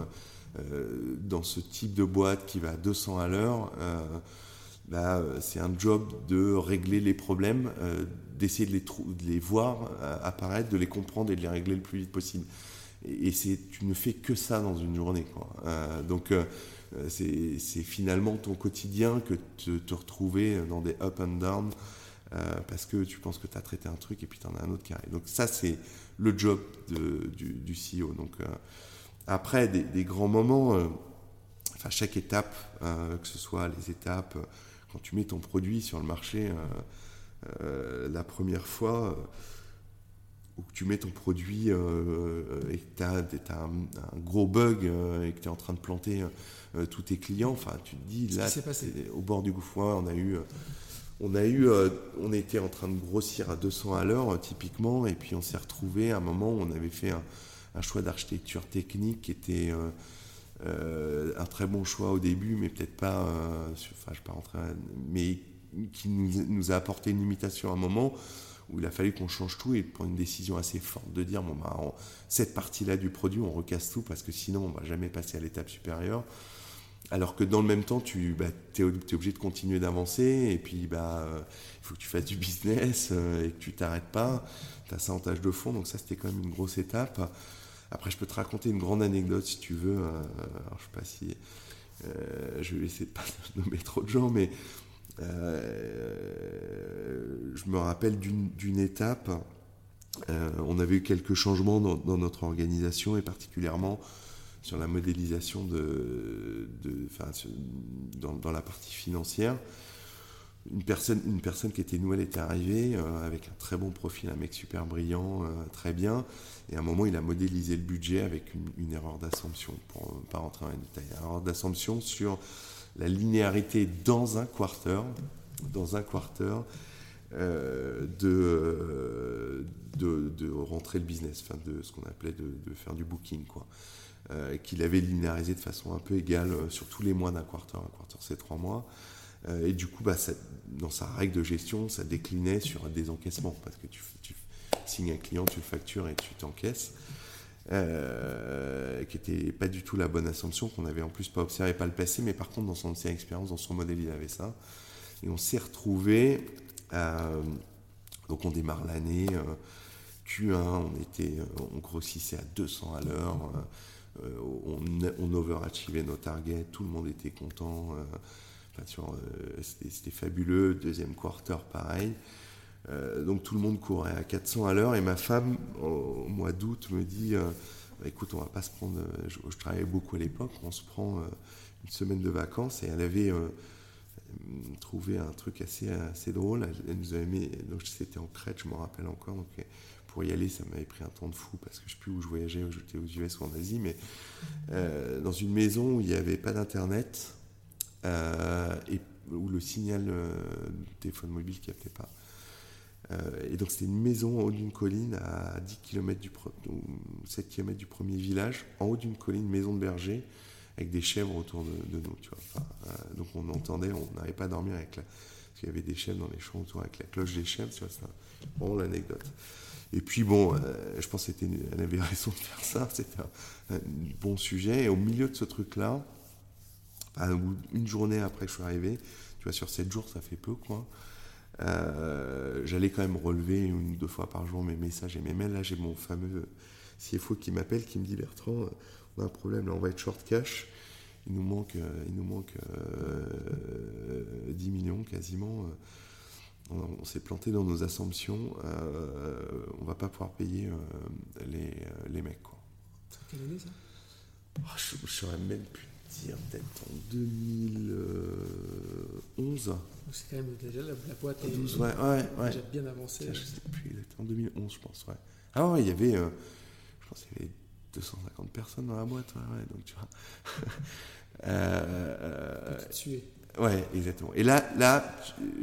euh, dans ce type de boîte qui va à 200 à l'heure, euh, bah, c'est un job de régler les problèmes, d'essayer de les, voir apparaître, de les comprendre et de les régler le plus vite possible. Et, tu ne fais que ça dans une journée. Donc, c'est, finalement ton quotidien que de te retrouver dans des up and down euh, parce que tu penses que tu as traité un truc et puis tu en as un autre qui arrive. Donc ça, c'est le job du, du, CEO. Donc euh, après, des, grands moments, euh, enfin chaque étape, que ce soit les étapes, quand tu mets ton produit sur le marché, la première fois où tu mets ton produit et que tu as, un, gros bug et que tu es en train de planter tous tes clients, enfin tu te dis là, au bord du gouffre, on a eu on a eu, euh, on était en train de grossir à 200 à l'heure euh, typiquement, et puis on s'est retrouvé à un moment où on avait fait un, choix d'architecture technique qui était euh, un très bon choix au début, mais peut-être pas, enfin je pas mais qui nous, a apporté une limitation à un moment où il a fallu qu'on change tout et prendre une décision assez forte de dire bon bah cette partie-là du produit on recasse tout parce que sinon on va jamais passer à l'étape supérieure. Alors que dans le même temps, tu bah, es, obligé de continuer d'avancer et puis bah, il faut que tu fasses du business euh, et que tu t'arrêtes pas. Tu as ça en tâche de fond, donc ça c'était quand même une grosse étape. Après, je peux te raconter une grande anecdote si tu veux. Euh, alors, je sais pas si. Euh, je vais essayer de pas nommer trop de gens, mais je me rappelle d'une étape. on avait eu quelques changements dans notre organisation et particulièrement sur la modélisation de, dans, la partie financière. une personne, une personne qui était nouvelle était arrivée avec un très bon profil, un mec super brillant, très bien. Et à un moment, il a modélisé le budget avec une, erreur d'assumption, pour ne pas rentrer dans les détails. Une erreur d'assumption sur la linéarité dans un quarter, dans un quarter euh, de, de, rentrer le business, enfin de ce qu'on appelait de, faire du booking, quoi. Euh, qu'il avait linéarisé de façon un peu égale euh, sur tous les mois d'un quarter. Un quarter, c'est trois mois. et du coup, bah, dans sa règle de gestion, ça déclinait sur des encaissements, parce que tu, signes un client, tu le factures et tu t'encaisses. qui n'était pas du tout la bonne assumption, qu'on avait en plus pas observé, pas le passé, mais par contre dans son ancienne expérience, dans son modèle, il avait ça. Et on s'est retrouvé euh, donc on démarre l'année. Euh, Q1, on, était, euh, on grossissait à 200 à l'heure. On, on overachievait nos targets. Tout le monde était content. c'était fabuleux. Deuxième quarter, pareil. donc tout le monde courait à 400 à l'heure et ma femme au, mois d'août me dit bah, écoute on va pas se prendre je, je travaillais beaucoup à l'époque on se prend une semaine de vacances et elle avait trouvé un truc assez, assez drôle. Elle, nous avait mis, donc c'était en Crète, je m'en rappelle encore. Pour y aller, ça m'avait pris un temps de fou parce que je sais plus où je voyageais, où j'étais aux US ou en Asie, mais euh, dans une maison où il n'y avait pas d'internet euh, et où le signal euh, téléphone mobile ne captait pas. et donc c'était une maison en haut d'une colline à 10 km du 7 km du premier village, en haut d'une colline, maison de berger avec des chèvres autour de, nous, tu vois. Euh, donc on entendait, on n'arrivait pas à dormir avec la, qu'il y avait des chèvres dans les champs autour avec la cloche des chèvres, tu vois, c'est vraiment l'anecdote. Et puis bon, euh, je pense qu'elle avait raison de faire ça, c'était un, bon sujet. Et au milieu de ce truc-là, une journée après que je suis arrivé, tu vois, sur sept jours, ça fait peu, quoi. Euh, j'allais quand même relever une ou deux fois par jour mes messages et mes mails. Là, j'ai mon fameux CFO qui m'appelle, qui me dit Bertrand, on a un problème, là, on va être short cash. Il nous manque, euh, il nous manque 10 euh, millions quasiment. Euh, on, s'est planté dans nos assumptions. on va pas pouvoir payer les, les, mecs. Quoi. Quelle année ça oh, Je ne saurais même plus dire, peut-être en 2011. C'est quand même déjà la, boîte est, 12, ouais, ouais, ouais. déjà bien avancée. Je sais plus, en 2011 je pense. Ouais. Ah ouais, il y avait, je pense qu'il y avait 250 personnes dans la boîte, ouais, donc tu vois. euh, Ouais, exactement. Et là, là,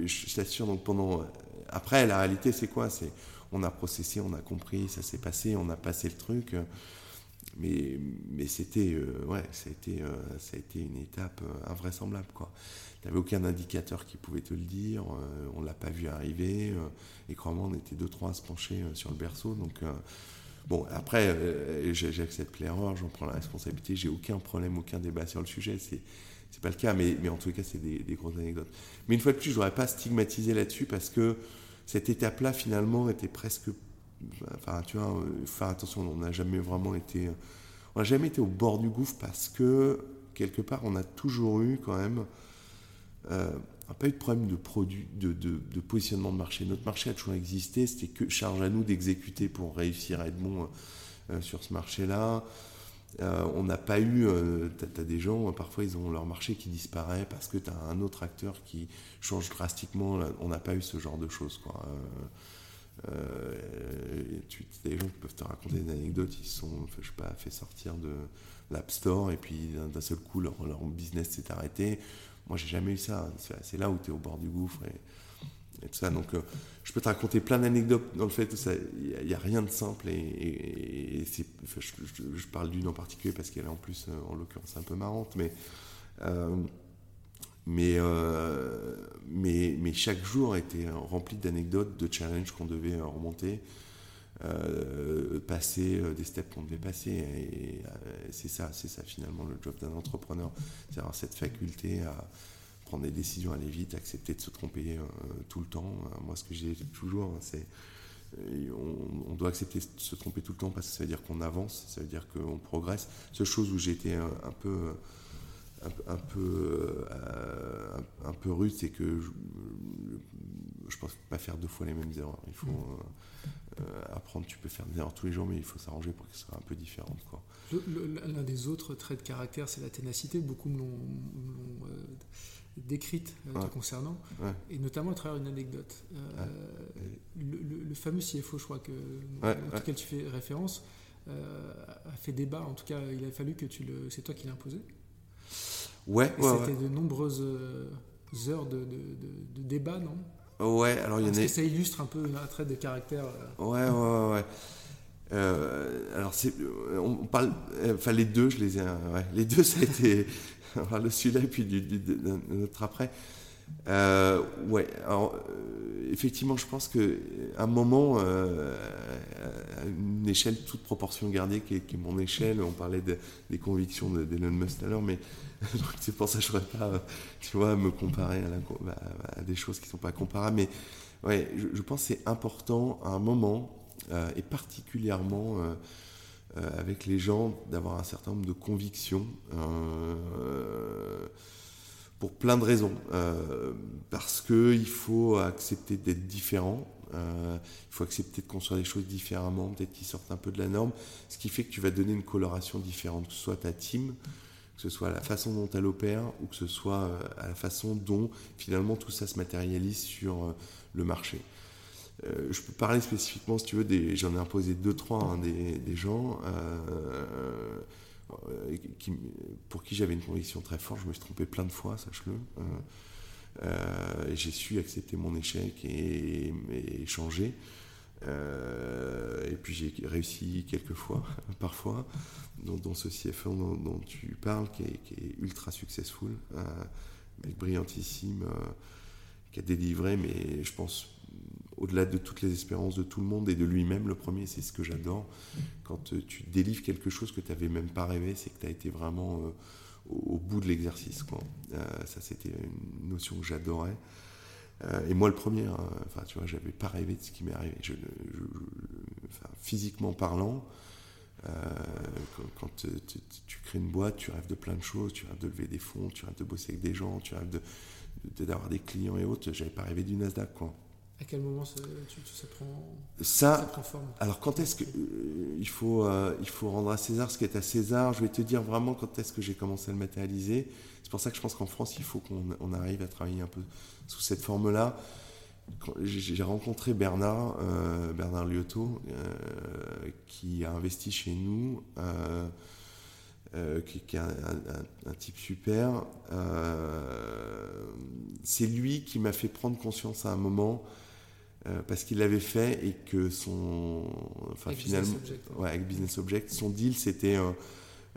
je t'assure, donc pendant. Après, la réalité, c'est quoi? C'est on a processé, on a compris, ça s'est passé, on a passé le truc. Mais, mais c'était, euh, ouais, ça a, été, euh, ça a été une étape euh, invraisemblable, quoi. Tu n'avais aucun indicateur qui pouvait te le dire, on l'a pas vu arriver, et crois-moi, on était deux, trois à se pencher sur le berceau, donc Bon, après, euh, j'accepte l'erreur, j'en prends la responsabilité, j'ai aucun problème, aucun débat sur le sujet, c'est pas le cas, mais, mais en tout cas, c'est des, grosses anecdotes. Mais une fois de plus, je voudrais pas stigmatiser là-dessus parce que cette étape-là, finalement, était presque. Enfin, tu vois, euh, faire attention, on n'a jamais vraiment été. On n'a jamais été au bord du gouffre parce que, quelque part, on a toujours eu quand même. Euh, n'a pas eu de problème de, produit, de, positionnement de marché. Notre marché a toujours existé, c'était que charge à nous d'exécuter pour réussir à être bon euh, euh, sur ce marché-là. Euh, on n'a pas eu, tu as, des gens, parfois ils ont leur marché qui disparaît parce que tu as un autre acteur qui change drastiquement. On n'a pas eu ce genre de choses. Quoi. Tu as des gens peuvent te raconter des anecdotes, ils sont, je sais pas, fait sortir de l'App Store et puis d'un seul coup leur, leur business s'est arrêté moi, j'ai jamais eu ça. C'est là où tu es au bord du gouffre et, tout ça. Donc, euh, je peux te raconter plein d'anecdotes dans le fait il n'y a, rien de simple. Et, je, parle d'une en particulier parce qu'elle est en plus, euh, en l'occurrence, un peu marrante. Mais, euh, mais, mais, mais, chaque jour était rempli d'anecdotes, de challenges qu'on devait remonter. Euh, passer euh, des steps qu'on devait passer. Et, euh, c'est ça, c'est ça finalement le job d'un entrepreneur, c'est avoir cette faculté à prendre des décisions, aller vite, accepter de se tromper tout le temps. moi, ce que j'ai toujours, hein, c'est on, doit accepter de se tromper tout le temps parce que ça veut dire qu'on avance, ça veut dire qu'on progresse. Seule chose où j'ai été un, peu un, peu un, peu rude, c'est que je, je pense pas faire deux fois les mêmes erreurs. Il faut euh, apprendre, tu peux faire des erreurs tous les jours, mais il faut s'arranger pour qu'elles soient un peu différentes. L'un des autres traits de caractère, c'est la ténacité. Beaucoup me l'ont euh, décrite te concernant, et notamment à travers une anecdote. Le, fameux CFO, je crois, que, auquel tu fais référence, a fait débat. En tout cas, il a fallu que tu le. C'est toi qui l'as imposé. Ouais, C'était de nombreuses heures de, débat, non? Ouais, alors il y en a. que ça illustre un peu un trait de caractère. Ouais, ouais, ouais. Euh, alors, c'est, on parle, enfin, les deux, je les ai, ouais, les deux, ça a été, le celui-là et puis du, notre après. Euh, ouais, alors, euh, effectivement, je pense qu'à un moment, euh, à une échelle toute proportion gardée, qui est, mon échelle, on parlait des convictions d'Elon Musk tout à l'heure, mais c'est pour ça que je ne voudrais pas, tu vois, me comparer à, des choses qui ne sont pas comparables. Mais ouais, je, pense que c'est important à un moment euh, et particulièrement euh, euh, avec les gens d'avoir un certain nombre de convictions pour plein de raisons. parce qu'il faut accepter d'être différent, il faut accepter de construire des choses différemment, peut-être qui sortent un peu de la norme, ce qui fait que tu vas donner une coloration différente, que ce soit ta team, que ce soit la façon dont elle opère, ou que ce soit à la façon dont finalement tout ça se matérialise sur le marché. Euh, je peux parler spécifiquement, si tu veux, j'en ai imposé deux, trois, hein, des, gens euh, euh, pour qui j'avais une conviction très forte. Je me suis trompé plein de fois, sache-le. j'ai su accepter mon échec et, changer. et puis j'ai réussi quelques fois, parfois, dans, ce CFO dont, tu parles, qui est, ultra successful, mec brillantissime, qui a délivré, mais je pense au-delà de toutes les espérances de tout le monde et de lui-même, le premier, c'est ce que j'adore. Quand euh, tu délivres quelque chose que tu n'avais même pas rêvé, c'est que tu as été vraiment euh, au, bout de l'exercice. Euh, ça, c'était une notion que j'adorais. et moi, le premier, hein, enfin, tu vois, pas rêvé de ce qui m'est arrivé. physiquement parlant, quand, tu crées une boîte, tu rêves de plein de choses, tu rêves de lever des fonds, tu rêves de bosser avec des gens, tu rêves d'avoir des clients et autres. J'avais pas rêvé du Nasdaq. À quel moment ça, prend, ça, forme Alors, quand est-ce qu'il euh, faut, euh, il faut rendre à César ce qui est à César Je vais te dire vraiment quand est-ce que j'ai commencé à le matérialiser. C'est pour ça que je pense qu'en France, il faut qu'on arrive à travailler un peu sous cette forme-là. J'ai rencontré Bernard, euh, Bernard Liotto, qui a investi chez nous. qui, est un, un, type super. c'est lui qui m'a fait prendre conscience à un moment euh, parce qu'il l'avait fait et que son. Enfin, finalement. Business Object, ouais. avec Business Object, son deal, c'était. Euh,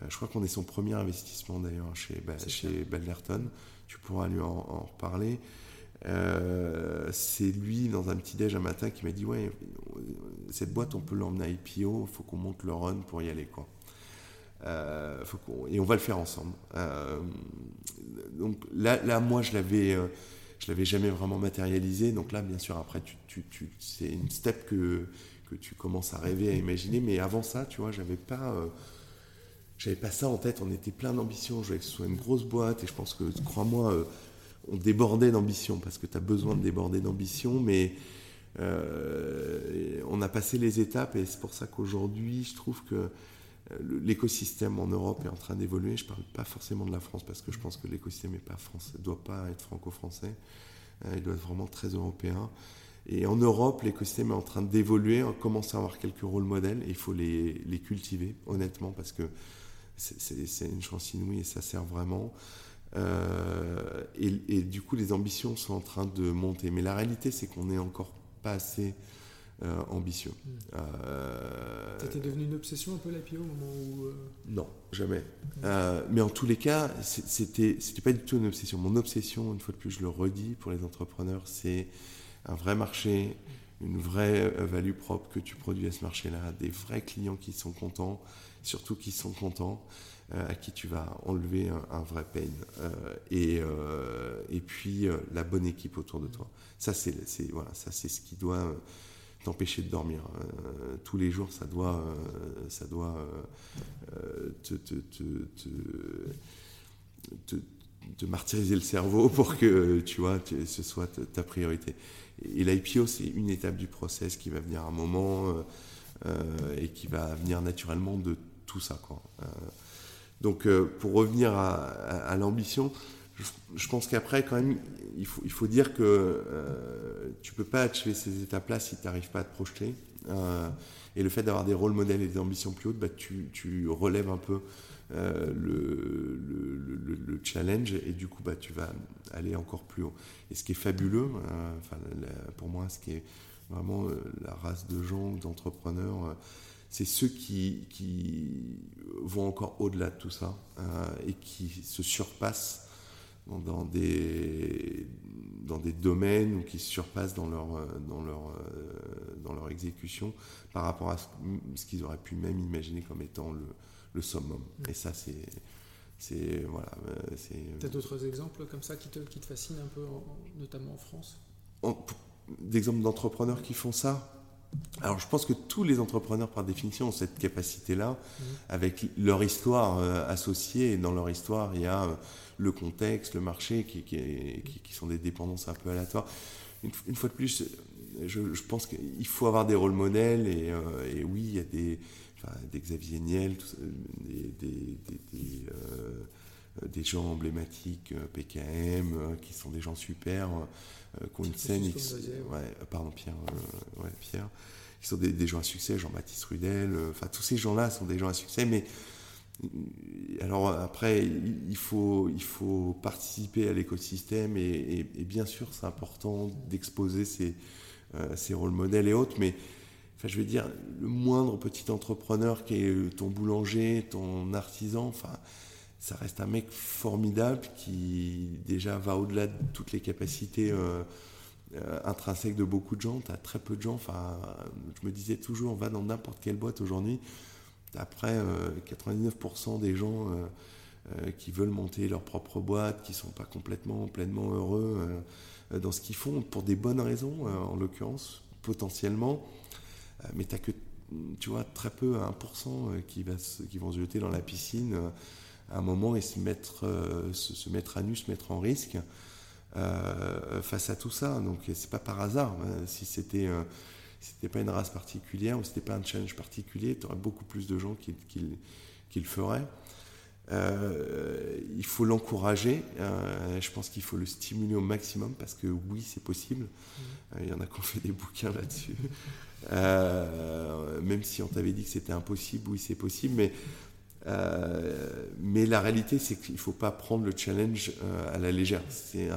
je crois qu'on est son premier investissement d'ailleurs chez, chez Balderton. Tu pourras lui en, reparler. Euh, c'est lui, dans un petit déj un matin, qui m'a dit Ouais, cette boîte, on peut l'emmener à IPO, il faut qu'on monte le run pour y aller. Quoi. faut et on va le faire ensemble. donc là, là, moi, je l'avais je l'avais jamais vraiment matérialisé. Donc là, bien sûr, après, c'est une step que, que tu commences à rêver, à imaginer. Mais avant ça, tu vois, j'avais pas, euh, j'avais pas ça en tête. On était plein d'ambition. Je voulais que ce soit une grosse boîte. Et je pense que, crois-moi, euh, on débordait d'ambition parce que tu as besoin de déborder d'ambition. Mais euh, on a passé les étapes et c'est pour ça qu'aujourd'hui, je trouve que l'écosystème en Europe est en train d'évoluer. Je ne parle pas forcément de la France parce que je pense que l'écosystème ne doit pas être franco-français. Euh, il doit être vraiment très européen. Et en Europe, l'écosystème est en train d'évoluer. On commence à avoir quelques rôles modèles il faut les, cultiver, honnêtement, parce que c'est une chance inouïe et ça sert vraiment. Euh, et, et, du coup, les ambitions sont en train de monter. Mais la réalité, c'est qu'on n'est encore pas assez ambitieux. Hmm. Euh, T'étais devenu une obsession un peu l'IPO au moment où... Euh, non, jamais. mais en tous les cas, c'était pas du tout une obsession. Mon obsession, une fois de plus, je le redis pour les entrepreneurs, c'est un vrai marché, une vraie value propre que tu produis à ce marché-là, des vrais clients qui sont contents, surtout qui sont contents, à qui tu vas enlever un, vrai pain. et, et puis la bonne équipe autour de toi. Ça, c'est voilà, ce qui doit t'empêcher de dormir. Euh, tous les jours, ça doit, euh, ça doit euh, te, te, te, te, martyriser le cerveau pour que tu vois, ce soit ta priorité. Et l'IPO, c'est une étape du process qui va venir à un moment et qui va venir naturellement de tout ça. Quoi. donc, pour revenir à, l'ambition, je, pense qu'après, quand même, il faut, dire que euh, tu peux pas achever ces étapes-là si tu n'arrives pas à te projeter. Euh, et le fait d'avoir des rôles modèles et des ambitions plus hautes, bah, tu, relèves un peu euh, le, le, le, challenge et du coup, bah, tu vas aller encore plus haut. Et ce qui est fabuleux, enfin, pour moi, ce qui est vraiment la race de gens, d'entrepreneurs, c'est ceux qui, qui, vont encore au-delà de tout ça et qui se surpassent dans des, dans des domaines ou qui se surpassent dans leur, dans leur, dans leur exécution par rapport à ce, qu'ils auraient pu même imaginer comme étant le, le summum. Et ça, c'est. C'est voilà. T'as d'autres exemples comme ça qui te, qui te fascinent un peu, notamment en France? D'exemples d'entrepreneurs qui font ça? Alors je pense que tous les entrepreneurs par définition ont cette capacité-là, mmh. avec leur histoire euh, associée, et dans leur histoire il y a euh, le contexte, le marché, qui, qui, sont des dépendances un peu aléatoires. Une, fois de plus, je, pense qu'il faut avoir des rôles modèles, et, euh, oui, il y a des, des Xavier Niel, des, des, des, gens emblématiques, PKM, qui sont des gens super, qui ont une scène. Ouais, pardon, Pierre. ouais, Pierre qui sont des, gens à succès, Jean-Baptiste Rudel, euh, enfin tous ces gens-là sont des gens à succès, mais euh, alors après, il faut, il faut participer à l'écosystème et, bien sûr c'est important d'exposer ces, euh, ces, rôles modèles et autres, mais enfin, je veux dire, le moindre petit entrepreneur qui est ton boulanger, ton artisan, enfin, ça reste un mec formidable qui déjà va au-delà de toutes les capacités. Euh, intrinsèque de beaucoup de gens. Tu as très peu de gens. Enfin, je me disais toujours, va dans n'importe quelle boîte aujourd'hui. Après, 99% euh, des gens euh, qui veulent monter leur propre boîte, qui sont pas complètement, pleinement heureux dans ce qu'ils font, pour des bonnes raisons, en l'occurrence, potentiellement. mais tu que, tu vois, très peu, 1% qui, va, qui vont se jeter dans la piscine à un moment et se mettre, se mettre à nu, se mettre en risque. Euh, face à tout ça. Donc c'est pas par hasard. Hein. Si c'était euh, pas une race particulière ou c'était pas un challenge particulier, tu aurais beaucoup plus de gens qui, qui, le feraient. Euh, il faut l'encourager. je pense qu'il faut le stimuler au maximum parce que oui, c'est possible. Mmh. Il y en a qui ont fait des bouquins là-dessus. même si on t'avait dit que c'était impossible, oui, c'est possible. Mais euh, mais la réalité, c'est qu'il ne faut pas prendre le challenge euh, à la légère. C'est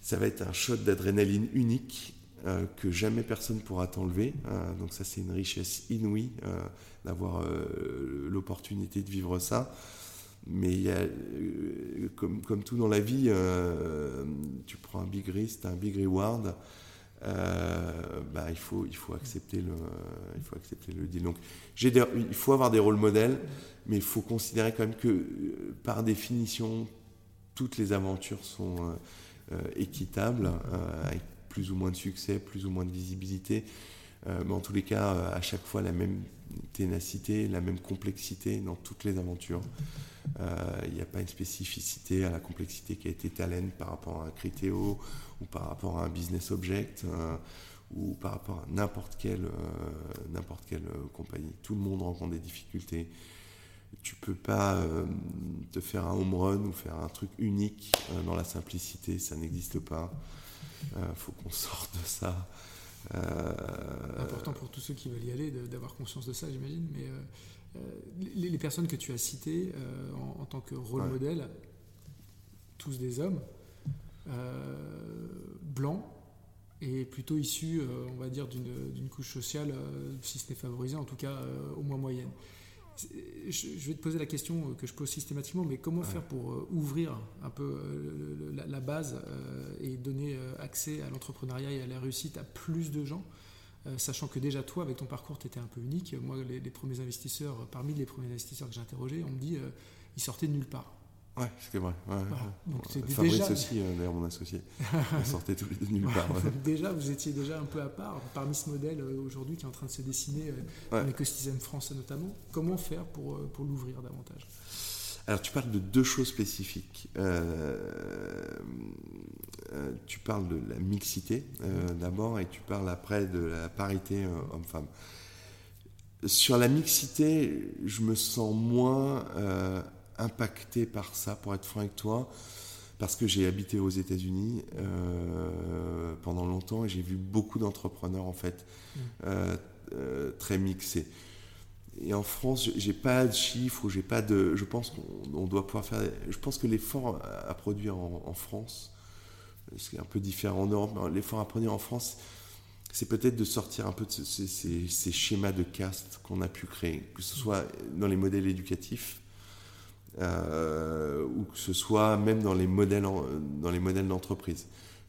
ça va être un shot d'adrénaline unique euh, que jamais personne pourra t'enlever. donc ça, c'est une richesse inouïe d'avoir l'opportunité de vivre ça. Mais comme, comme, tout dans la vie, tu prends un big risk, un big reward. Bah, il, faut, il, faut accepter le, il faut accepter le deal. Donc, il faut avoir des rôles modèles mais il faut considérer quand même que, euh, par définition, toutes les aventures sont euh, euh, équitables, avec plus ou moins de succès, plus ou moins de visibilité, mais en tous les cas, à chaque fois, la même ténacité, la même complexité dans toutes les aventures. Il n'y a pas une spécificité à la complexité qui a été talent par rapport à un Critéo ou par rapport à un business object ou par rapport à n'importe quelle, quelle compagnie. Tout le monde rencontre des difficultés tu peux pas euh, te faire un home run ou faire un truc unique euh, dans la simplicité, ça n'existe pas. Il euh, faut qu'on sorte de ça. Important pour tous ceux qui veulent y aller d'avoir conscience de ça, j'imagine. Mais les, personnes que tu as citées en, tant que rôle modèle, tous des hommes, blancs, et plutôt issus, on va dire, d'une couche sociale, si ce n'est favorisée, en tout cas au moins moyenne. Je vais te poser la question euh, que je pose systématiquement, mais comment faire pour euh, ouvrir un peu euh, la, base et donner accès à l'entrepreneuriat et à la réussite à plus de gens, sachant que déjà toi, avec ton parcours, tu étais un peu unique. Moi, les, premiers investisseurs, parmi les premiers investisseurs que j'ai interrogés, on me dit ils sortaient de nulle part. Ouais, c'est vrai. Fabrice déjà... aussi, euh, d'ailleurs, mon associé. On sortait tous les deux nulle part. déjà, vous étiez déjà un peu à part parmi ce modèle euh, aujourd'hui qui est en train de se dessiner euh, dans l'écosystème français notamment. Comment faire pour, pour l'ouvrir davantage? Alors tu parles de deux choses spécifiques. tu parles de la mixité d'abord et tu parles après de la parité homme-femme. Sur la mixité, je me sens moins impacté par ça, pour être franc avec toi, parce que j'ai habité aux États-Unis pendant longtemps et j'ai vu beaucoup d'entrepreneurs en fait mmh. très mixés. Et en France, j'ai pas de chiffres, j'ai pas de. Je pense qu'on doit pouvoir faire. Je pense que l'effort à produire en, France, c'est un peu différent en Europe, l'effort à produire en France, c'est peut-être de sortir un peu de ces, schémas de caste qu'on a pu créer, que ce soit dans les modèles éducatifs euh, ou que ce soit même dans les modèles, dans les modèles d'entreprise.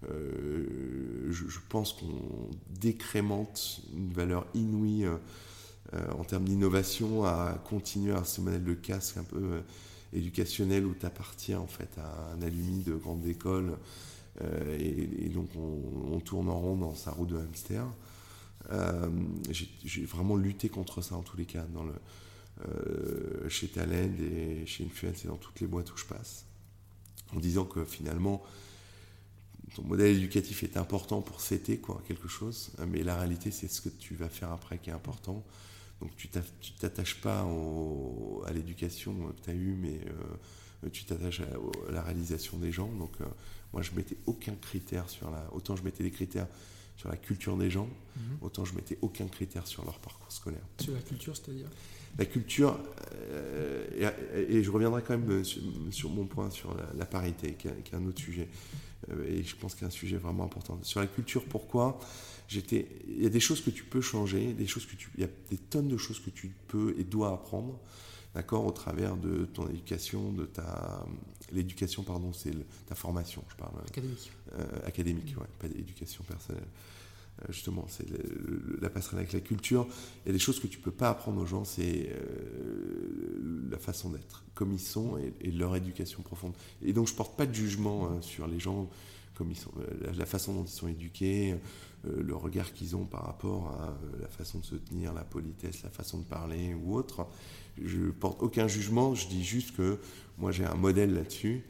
Euh, je, pense qu'on décrémente une valeur inouïe. Euh, euh, en termes d'innovation à continuer à ce modèle de casque un peu éducationnel où tu appartiens en fait à un alumni de grande école et, donc on, tourne en rond dans sa roue de hamster. j'ai vraiment lutté contre ça en tous les cas dans le, chez Talend et chez Influence et dans toutes les boîtes où je passe en disant que finalement ton modèle éducatif est important pour céter quoi, quelque chose, mais la réalité c'est ce que tu vas faire après qui est important. Donc tu t'attaches pas à l'éducation que tu as eue, mais euh, tu t'attaches à, la réalisation des gens. Donc euh, moi je mettais aucun critère sur la... Autant je mettais des critères sur la culture des gens, mhm. autant je mettais aucun critère sur leur parcours scolaire. Sur la culture, c'est-à-dire? La culture, euh, et, je reviendrai quand même sur, mon point sur la, parité, qui est, un autre sujet, et je pense qu'il y a un sujet vraiment important. Sur la culture, pourquoi il y a des choses que tu peux changer, des choses que tu, il y a des tonnes de choses que tu peux et dois apprendre, d'accord, au travers de ton éducation, de ta, l'éducation, pardon, c'est ta formation, je parle. Académique. Euh, académique, ouais, pas d'éducation personnelle. Euh, justement, c'est la passerelle avec la culture. Il y a des choses que tu peux pas apprendre aux gens, c'est euh, la façon d'être, comme ils sont et, leur éducation profonde. Et donc, je porte pas de jugement sur les gens comme ils sont, la façon dont ils sont éduqués, euh, le regard qu'ils ont par rapport à euh, la façon de se tenir, la politesse, la façon de parler ou autre. Je porte aucun jugement, je dis juste que moi j'ai un modèle là-dessus.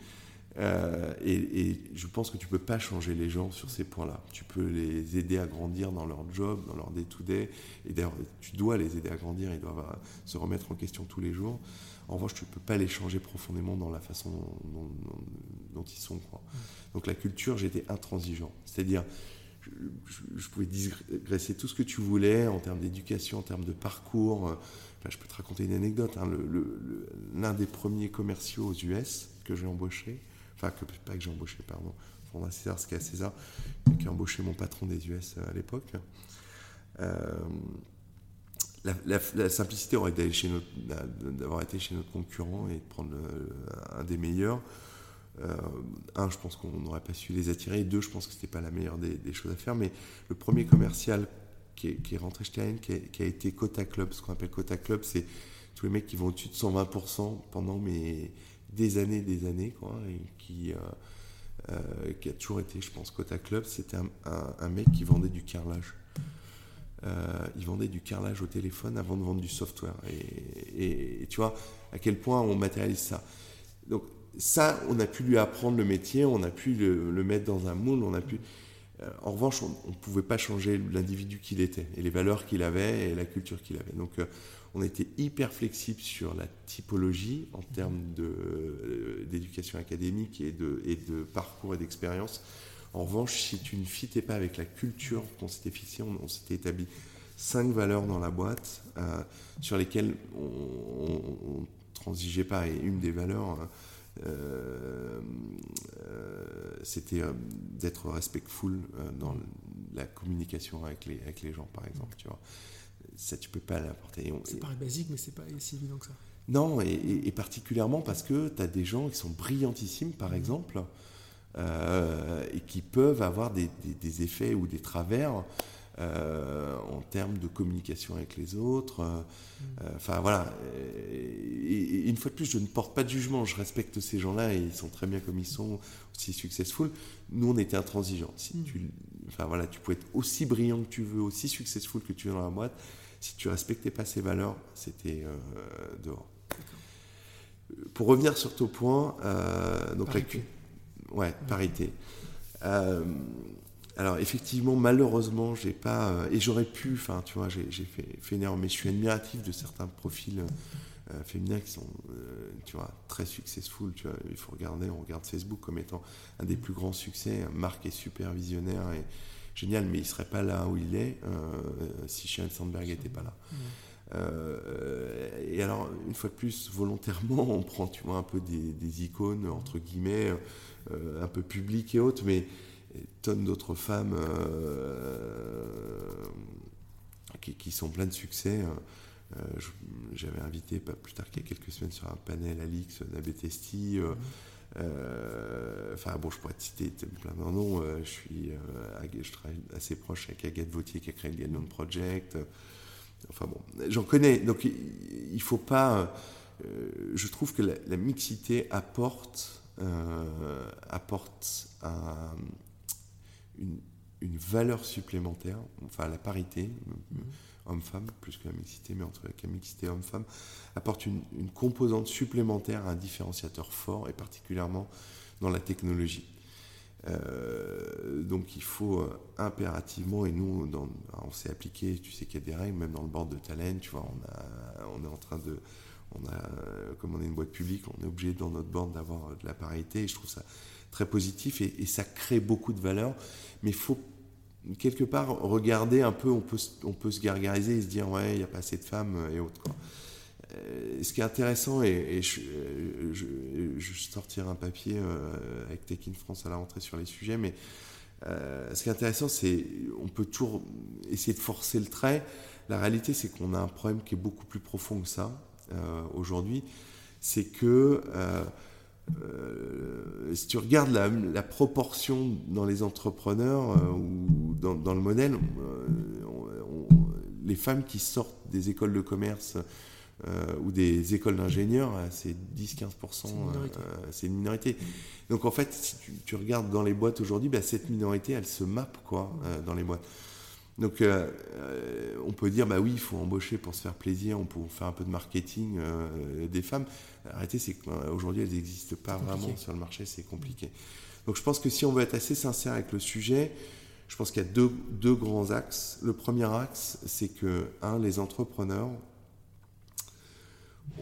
Euh, et, je pense que tu peux pas changer les gens sur ces points-là. Tu peux les aider à grandir dans leur job, dans leur day-to-day. Et d'ailleurs, tu dois les aider à grandir. Ils doivent se remettre en question tous les jours. En revanche, tu peux pas les changer profondément dans la façon dont, ils sont. Donc la culture, j'étais intransigeant. C'est-à-dire, je, pouvais digresser tout ce que tu voulais en termes d'éducation, en termes de parcours. Euh, je peux te raconter une anecdote. Hein. L'un des premiers commerciaux aux US que j'ai embauché, pas que j'ai embauché, pardon, rendre à César ce qu'est à César, qui a embauché mon patron des US euh, à l'époque. Euh, la, simplicité aurait d'avoir été chez notre concurrent et de prendre un des meilleurs. Euh, un, je pense qu'on n'aurait pas su les attirer. deux, je pense que c'était pas la meilleure des, choses à faire. Mais le premier commercial qui est, rentré chez TN, qui, a été Cota Club, ce qu'on appelle Cota Club, c'est tous les mecs qui vont au-dessus de 120% pendant mes, des années, des années, quoi, et qui, euh, euh, qui a toujours été, je pense, Cota Club. C'était un, mec qui vendait du carrelage. il vendait du carrelage au téléphone avant de vendre du software. Et, et, tu vois à quel point on matérialise ça. Donc ça, on a pu lui apprendre le métier, on a pu le, mettre dans un moule, on a pu. Euh, en revanche, on ne pouvait pas changer l'individu qu'il était et les valeurs qu'il avait et la culture qu'il avait. Donc, euh, on était hyper flexible sur la typologie en termes euh, d'éducation académique et de, et de parcours et d'expérience. En revanche, si tu ne fitais pas avec la culture qu'on s'était fixé, on, s'était établi cinq valeurs dans la boîte sur lesquelles on ne transigeait pas. Et une des valeurs, euh, euh, c'était euh, d'être respectful dans la communication avec les, avec les gens, par exemple. Tu vois. Ça, tu peux pas l'apporter. Ça paraît basique, mais c'est pas si évident que ça. Non, et, particulièrement parce que tu as des gens qui sont brillantissimes, par mmh. exemple, et qui peuvent avoir des, des effets ou des travers euh, en termes de communication avec les autres. Euh, euh, enfin voilà. Et, une fois de plus, je ne porte pas de jugement. Je respecte ces gens-là et ils sont très bien comme ils sont, aussi successful. Nous, on était intransigeants. Si mm. tu, enfin voilà, tu pouvais être aussi brillant que tu veux, aussi successful que tu veux dans la boîte. Si tu respectais pas ces valeurs, c'était dehors. Pour revenir sur ton point, donc parité. la ouais, parité. Alors effectivement, malheureusement, j'ai pas euh, et j'aurais pu, enfin tu vois, j'ai fait, fait une erreur, mais je suis admiratif de certains profils féminins qui sont, tu vois, très successful. Tu vois, il faut regarder, on regarde Facebook comme étant un des plus grands succès. Marc est super visionnaire et génial, mais il serait pas là où il est si Sheryl Sandberg n'était pas là. et alors, une fois de plus, volontairement, on prend, tu vois, un peu des, des icônes, entre guillemets, un peu publiques et autres, mais tonnes d'autres femmes qui, sont pleins de succès. Euh, j'avais invité pas plus tard qu'il y a quelques semaines sur un panel Alix Nabetesti. Euh, euh, enfin bon, je pourrais te citer plein de noms. je suis, je travaille assez proche avec Agathe Vautier qui a créé le Gallon Project. Enfin bon, j'en connais. Donc il, faut pas. je trouve que la, mixité apporte apporte une, une valeur supplémentaire, enfin la parité, mm-hmm. Homme-femme, plus que la mixité, mais entre la mixité homme-femme, apporte une, composante supplémentaire, un différenciateur fort, et particulièrement dans la technologie. Euh, donc il faut euh, impérativement, et nous, on s'est appliqué, tu sais qu'il y a des règles, même dans le board de talent, tu vois, on, est en train de, on a, comme on est une boîte publique, on est obligé dans notre board d'avoir de la parité, et je trouve ça très positif, et ça crée beaucoup de valeur, mais il faut quelque part, regarder un peu, on peut, on peut se gargariser et se dire, ouais, il n'y a pas assez de femmes et autres. Euh, ce qui est intéressant, et, je, je, sortirai un papier euh, avec Tech in France à la rentrée sur les sujets, mais euh, ce qui est intéressant, c'est on peut toujours essayer de forcer le trait. La réalité, c'est qu'on a un problème qui est beaucoup plus profond que ça aujourd'hui. C'est que euh, si tu regardes la, proportion dans les entrepreneurs euh, ou dans, le modèle, euh, les femmes qui sortent des écoles de commerce ou des écoles d'ingénieurs, c'est 10-15%, c'est une, minorité. Donc en fait, si tu, regardes dans les boîtes aujourd'hui, bah, cette minorité, elle se mappe quoi, dans les boîtes. Donc, euh, euh, on peut dire, bah oui, il faut embaucher pour se faire plaisir, on peut faire un peu de marketing euh, des femmes. Arrêtez, c'est qu'aujourd'hui, elles n'existent pas vraiment sur le marché, c'est compliqué. Donc, je pense que si on veut être assez sincère avec le sujet, je pense qu'il y a deux, deux, grands axes. Le premier axe, c'est que, un, les entrepreneurs,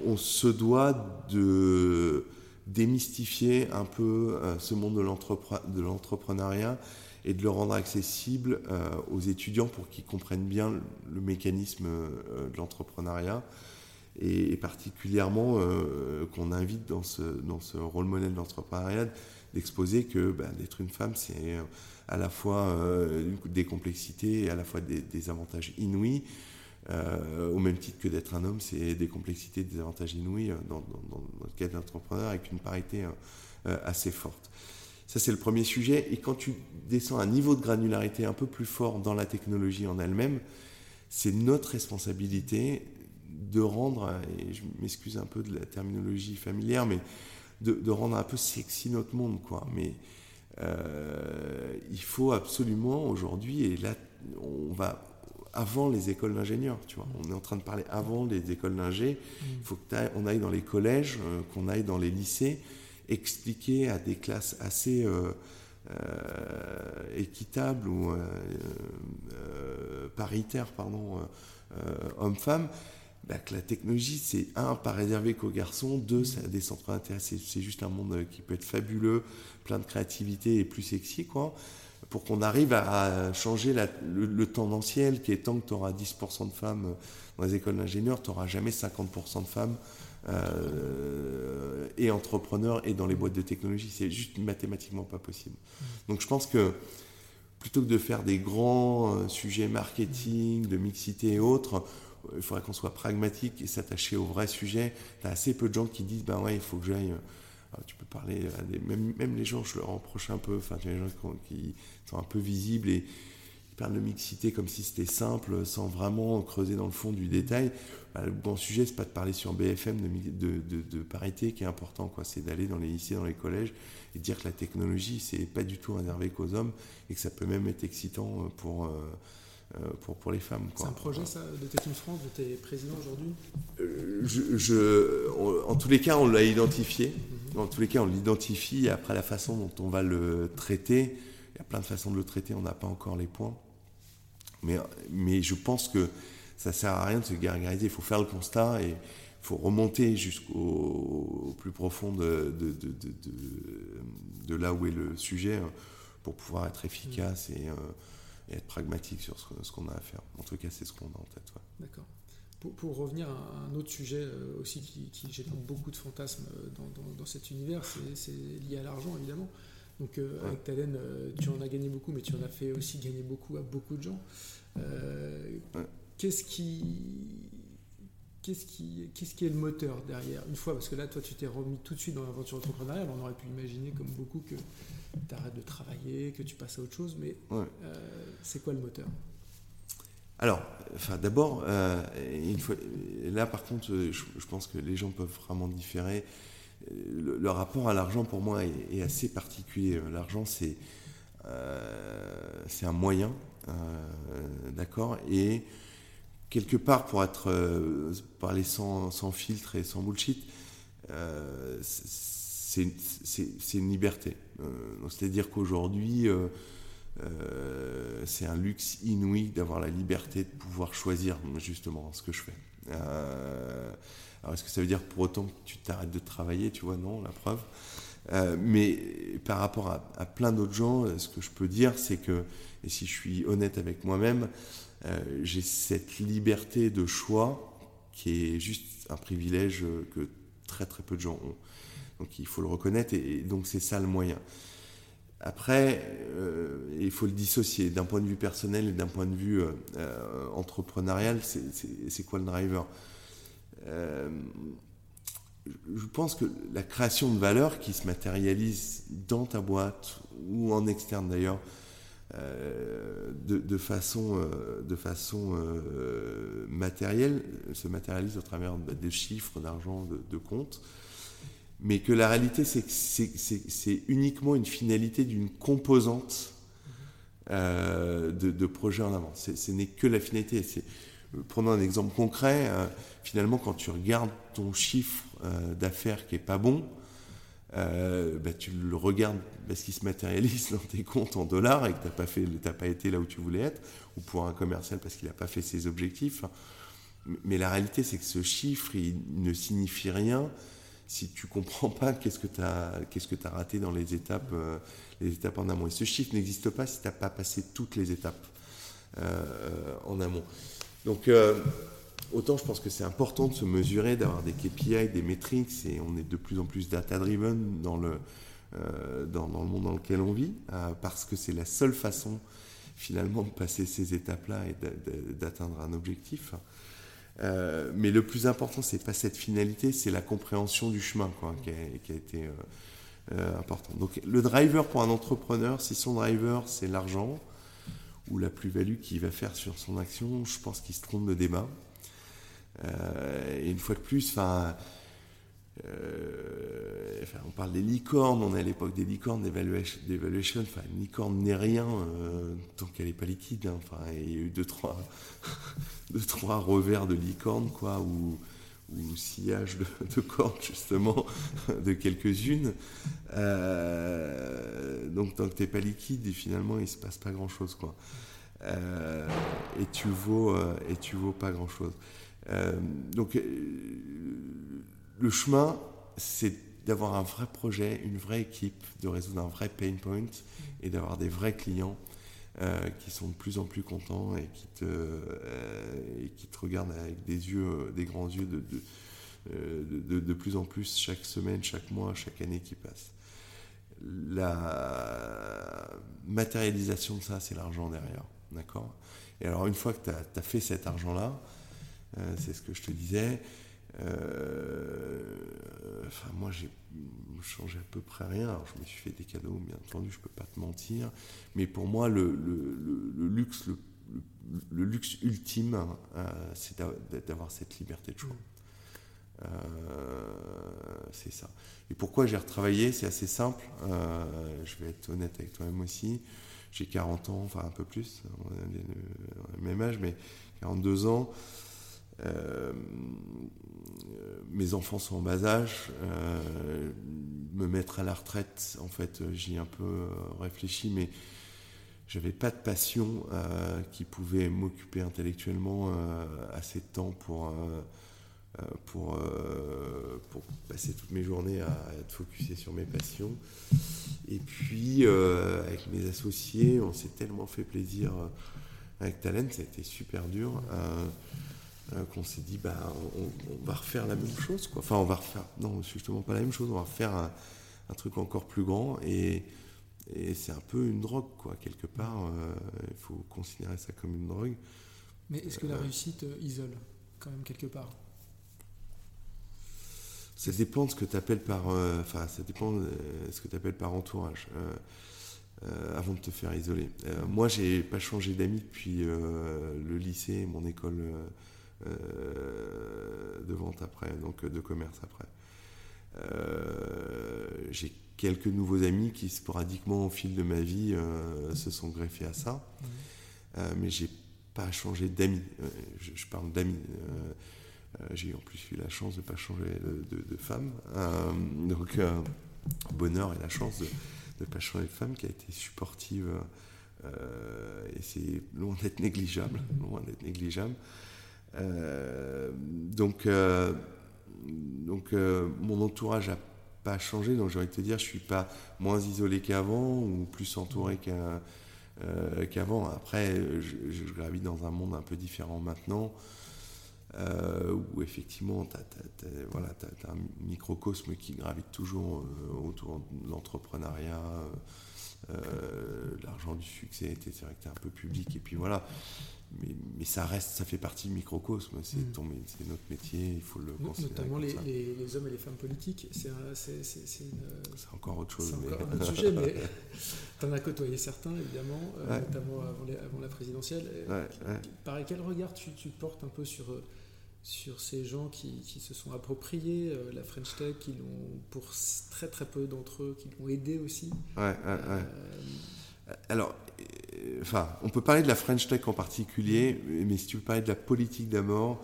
on se doit de démystifier un peu ce monde de l'entrepreneuriat et de le rendre accessible euh, aux étudiants pour qu'ils comprennent bien le, mécanisme euh, de l'entrepreneuriat et, particulièrement euh, qu'on invite dans ce, dans ce rôle modèle d'entrepreneuriat d'exposer que ben, d'être une femme, c'est à la fois des complexités et à la fois des, avantages inouïs. au même titre que d'être un homme, c'est des complexités, des avantages inouïs dans, dans, dans le cas avec une parité assez forte. Ça, c'est le premier sujet. Et quand tu descends à un niveau de granularité un peu plus fort dans la technologie en elle-même, c'est notre responsabilité de rendre, et je m'excuse un peu de la terminologie familière, mais de, rendre un peu sexy notre monde, quoi. Mais euh, il faut absolument aujourd'hui, et là, on va avant les écoles d'ingénieurs, tu vois. On est en train de parler avant les écoles d'ingé. Il faut qu'on aille dans les collèges, euh, qu'on aille dans les lycées, expliquer à des classes assez euh, euh, équitables ou euh, paritaires, pardon, hommes-femmes, bah, que la technologie, c'est un, pas réservé qu'aux garçons, deux, ça centres d'intérêt, c'est juste un monde qui peut être fabuleux, plein de créativité et plus sexy, quoi pour qu'on arrive à changer le, tendanciel qui est tant que tu auras 10% de femmes dans les écoles d'ingénieurs, tu n'auras jamais 50% de femmes euh, et entrepreneurs et dans les boîtes de technologie. C'est juste mathématiquement pas possible. Donc je pense que plutôt que de faire des grands euh, sujets marketing, de mixité et autres, euh, il faudrait qu'on soit pragmatique et s'attacher au vrai sujet. Tu as assez peu de gens qui disent, ben ouais, il faut que j'aille... tu peux parler à des, même, même, les gens, je leur reproche un peu, enfin, tu as des gens qui, sont un peu visibles et de mixité comme si c'était simple, sans vraiment creuser dans le fond du détail. Bah, le bon sujet, c'est pas de parler sur BFM de, de, parité qui est important, quoi. C'est d'aller dans les lycées, dans les collèges et dire que la technologie, c'est pas du tout réservé qu'aux hommes et que ça peut même être excitant pour, euh, euh, pour, pour les femmes. C'est un projet, ça, de Tech France, de tes présidents aujourd'hui? Euh, je, En tous les cas, on l'a identifié. Mhm. En tous les cas, on l'identifie. Après, la façon dont on va le traiter, il y a plein de façons de le traiter, on n'a pas encore les points. Mais, je pense que ça sert à rien de se gargariser. Il faut faire le constat et il faut remonter jusqu'au plus profond de, là où est le sujet hein, pour pouvoir être efficace et, être pragmatique sur ce, qu'on a à faire. En tout cas, c'est ce qu'on a en tête. D'accord. Pour, revenir à un autre sujet aussi qui, qui génère beaucoup de fantasmes dans, dans, cet univers, c'est lié à l'argent évidemment. Donc avec Talen, tu en as gagné beaucoup, mais tu en as fait aussi gagner beaucoup à beaucoup de gens. Qu'est-ce qui qu'est-ce qui, qu'est-ce qui est le moteur derrière? Une fois, parce que là, toi, tu t'es remis tout de suite dans l'aventure entrepreneuriale, on aurait pu imaginer, comme beaucoup, que tu arrêtes de travailler, que tu passes à autre chose, mais euh, c'est quoi le moteur? Alors, enfin, d'abord, euh, là par contre, je, pense que les gens peuvent vraiment différer. Le, rapport à l'argent, pour moi, est, assez particulier. L'argent, c'est euh, un moyen, d'accord, et quelque part, pour être euh, parler sans, filtre et sans bullshit, euh, c'est une liberté. Euh, c'est-à-dire qu'aujourd'hui, c'est un luxe inouï d'avoir la liberté de pouvoir choisir justement ce que je fais. Alors est-ce que ça veut dire pour autant que tu t'arrêtes de travailler Tu vois, non, la preuve. mais par rapport à, plein d'autres gens, ce que je peux dire, c'est que, et si je suis honnête avec moi-même, euh, j'ai cette liberté de choix qui est juste un privilège que très très peu de gens ont. Donc il faut le reconnaître et, donc c'est ça le moyen. Après, euh, il faut le dissocier d'un point de vue personnel et d'un point de vue euh, entrepreneurial. C'est quoi le driver? Je pense que la création de valeur qui se matérialise dans ta boîte ou en externe d'ailleurs, euh, de, façon, euh, de façon euh, matérielle, se matérialise au travers des chiffres d'argent, de, comptes, mais que la réalité, c'est que c'est uniquement une finalité d'une composante de, projet en avant. Ce n'est que la finalité. Prenons un exemple concret. Finalement, quand tu regardes ton chiffre d'affaires qui est pas bon, euh, bah, tu le regardes parce qu'il se matérialise dans tes comptes en dollars et que tu n'as pas, pas été là où tu voulais être, ou pour un commercial parce qu'il n'a pas fait ses objectifs. Mais la réalité, c'est que ce chiffre, il ne signifie rien si tu comprends pas qu'est-ce que tu as, qu'est-ce que as raté dans les étapes, euh, les étapes en amont. Et ce chiffre n'existe pas si tu n'as pas passé toutes les étapes euh, en amont. Donc, Autant je pense que c'est important de se mesurer, d'avoir des KPI, des métriques, et on est de plus en plus data-driven dans le, euh, dans, le monde dans lequel on vit, euh, parce que c'est la seule façon finalement de passer ces étapes-là et d'atteindre un objectif. Euh, mais le plus important, c'est pas cette finalité, c'est la compréhension du chemin quoi, qui, a, été important. Donc le driver pour un entrepreneur, si son driver c'est l'argent ou la plus-value qu'il va faire sur son action, je pense qu'il se trompe de débat. Euh, et une fois de plus, enfin, euh, on parle des licornes, on est à l'époque des licornes, d'évaluation, enfin, une licorne n'est rien euh, tant qu'elle n'est pas liquide. Hein. enfin, il y a eu deux trois, deux, trois revers de licorne, quoi, ou, sillage de, de justement, de quelques-unes. donc, tant que tu n'es pas liquide, finalement, il ne se passe pas grand-chose, quoi. et tu vaux, et tu vaux pas grand-chose. Euh, donc, euh, le chemin, c'est d'avoir un vrai projet, une vraie équipe, de résoudre un vrai pain point et d'avoir des vrais clients euh, qui sont de plus en plus contents et qui te, regardent avec des yeux, des grands yeux de de, plus en plus chaque semaine, chaque mois, chaque année qui passe. La matérialisation de ça, c'est l'argent derrière. D'accord? Et alors, une fois que tu as, fait cet argent-là, euh, c'est ce que je te disais. Euh, enfin, moi, j'ai changé à peu près rien. Alors, je me suis fait des cadeaux, bien entendu, je peux pas te mentir. Mais pour moi, le, luxe, le, luxe ultime, euh, c'est d'avoir cette liberté de choix. c'est ça. Et pourquoi j'ai retravaillé? C'est assez simple. je vais être honnête avec toi-même aussi. J'ai 40 ans, enfin un peu plus, on a le même âge, mais 42 ans. Euh, mes enfants sont en bas âge, euh, me mettre à la retraite, en fait, j'y ai un peu euh, réfléchi, mais j'avais pas de passion qui pouvait m'occuper intellectuellement assez de temps pour pour, passer toutes mes journées à, être focusé sur mes passions. Et puis, avec mes associés, on s'est tellement fait plaisir avec Talent, ça a été super dur. Qu'on s'est dit bah on, va refaire la même chose quoi. enfin on va refaire non justement pas la même chose on va refaire un, un truc encore plus grand et, et c'est un peu une drogue, quoi, quelque part. Euh, il faut considérer ça comme une drogue. Mais est-ce que la euh, réussite euh, isole, quand même, quelque part? Ça dépend de ce que tu appelles par. Enfin, ça dépend de ce que tu appelles par entourage. avant de te faire isoler. moi, j'ai pas changé d'amis depuis le lycée, mon école de vente après, donc de commerce après. Euh, j'ai quelques nouveaux amis qui sporadiquement au fil de ma vie euh, se sont greffés à ça, mmh. euh, mais j'ai pas changé d'amis. Je, parle d'amis. j'ai en plus eu la chance de ne pas changer de, femme. donc, bonheur et la chance de ne pas changer de femme qui a été supportive. et c'est loin d'être négligeable. Loin d'être négligeable. Donc, donc euh, mon entourage n'a pas changé, donc j'ai envie de te dire, je suis pas moins isolé qu'avant ou plus entouré euh, qu'avant. Après, je, gravite dans un monde un peu différent maintenant, euh, où effectivement, tu as, voilà, un microcosme qui gravite toujours autour de l'entrepreneuriat, l'argent du succès, vrai que tu es un peu public, et puis voilà mais, ça reste, ça fait partie du microcosme. C'est mm. c'est notre métier, il faut le considérer. Notamment les, les, hommes et les femmes politiques, c'est encore autre chose. C'est encore un autre sujet, mais tu en as côtoyé certains, évidemment, euh, notamment avant, la présidentielle. Par quel regard tu, tu, portes un peu sur, euh, sur ces gens qui, qui se sont appropriés euh, la French Tech, qui l'ont, pour très très peu d'entre eux, qui l'ont aidé aussi? Ouais, ouais, Alors, enfin, on peut parler de la French Tech en particulier, mais si tu veux parler de la politique d'abord,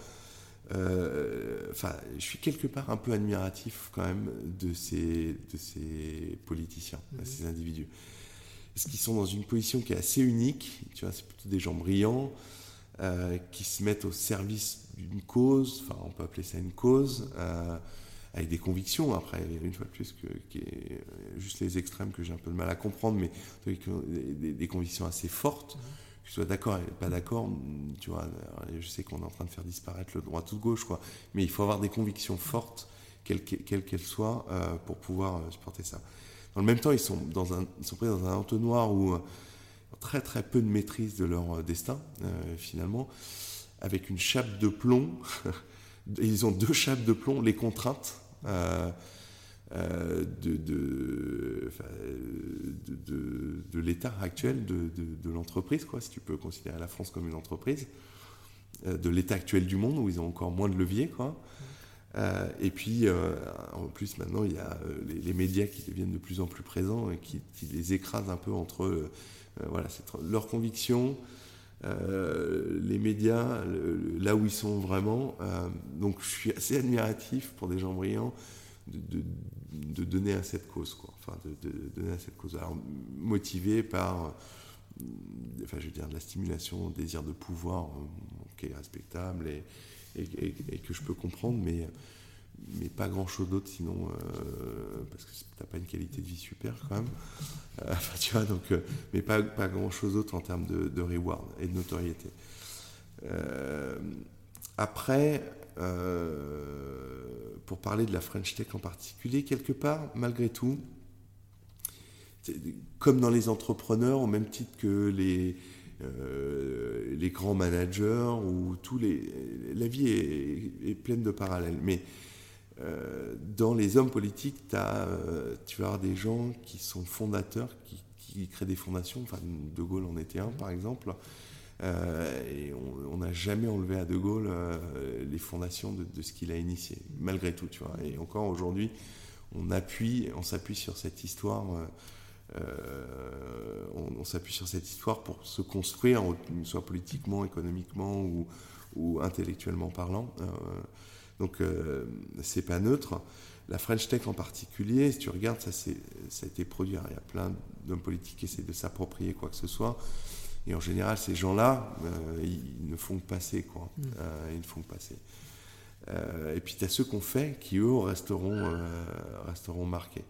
euh, enfin, je suis quelque part un peu admiratif quand même de ces, de ces politiciens, de mhm. ces individus. Parce qu'ils sont dans une position qui est assez unique, tu vois, c'est plutôt des gens brillants, euh, qui se mettent au service d'une cause, enfin, on peut appeler ça une cause, euh, avec des convictions, après, une fois de plus, que, qui est euh, juste les extrêmes que j'ai un peu de mal à comprendre, mais des, des convictions assez fortes, mmh. que tu sois d'accord et pas d'accord, tu vois, je sais qu'on est en train de faire disparaître le droit tout gauche, quoi, mais il faut avoir des convictions fortes, quelles qu'elles soient, euh, pour pouvoir euh, supporter ça. Dans le même temps, ils sont, dans un, ils sont pris dans un entonnoir où euh, très très peu de maîtrise de leur destin, finalement, avec une chape de plomb. ils ont deux chapes de plomb, les contraintes de, de, de, de l'état actuel de, l'entreprise, quoi, si tu peux considérer la France comme une entreprise, euh, de l'état actuel du monde où ils ont encore moins de levier. Quoi. et puis, en plus, maintenant, il y a les, médias qui deviennent de plus en plus présents et qui, les écrasent un peu entre voilà, leurs convictions, euh, les médias, là où ils sont vraiment. Euh, donc je suis assez admiratif pour des gens brillants de, donner à cette cause, quoi. Enfin, de, donner à cette cause. Alors, motivé par, euh, enfin, je veux dire, de la stimulation, le désir de pouvoir, qui est respectable et, et, que je peux comprendre, mais mais pas grand chose d'autre sinon euh, parce que t'as pas une qualité de vie super quand même. Euh, tu vois donc euh, mais pas, pas grand chose d'autre en termes de, reward et de notoriété. Après pour parler de la French Tech en particulier quelque part malgré tout comme dans les entrepreneurs au même titre que les les grands managers ou tous les la vie est, est pleine de parallèles. Mais euh, dans les hommes politiques, as, euh, tu vas avoir des gens qui sont fondateurs, qui, créent des fondations. Enfin, De Gaulle en était un, par exemple. Euh, et on n'a jamais enlevé à De Gaulle les fondations de, ce qu'il a initié, malgré tout, tu vois. Et encore aujourd'hui, on appuie, on s'appuie sur cette histoire. on, s'appuie sur cette histoire pour se construire, soit politiquement, économiquement ou, ou intellectuellement parlant. Donc euh, c'est pas neutre. La French Tech en particulier, si tu regardes, ça, ça a été produit. il y a plein d'hommes politiques qui essaient de s'approprier quoi que ce soit. Et en général, ces gens-là, euh, ils ne font que passer, quoi. Mm. Euh, ils ne font que passer. et puis tu as ceux qu'on fait qui, eux, resteront, resteront marqués.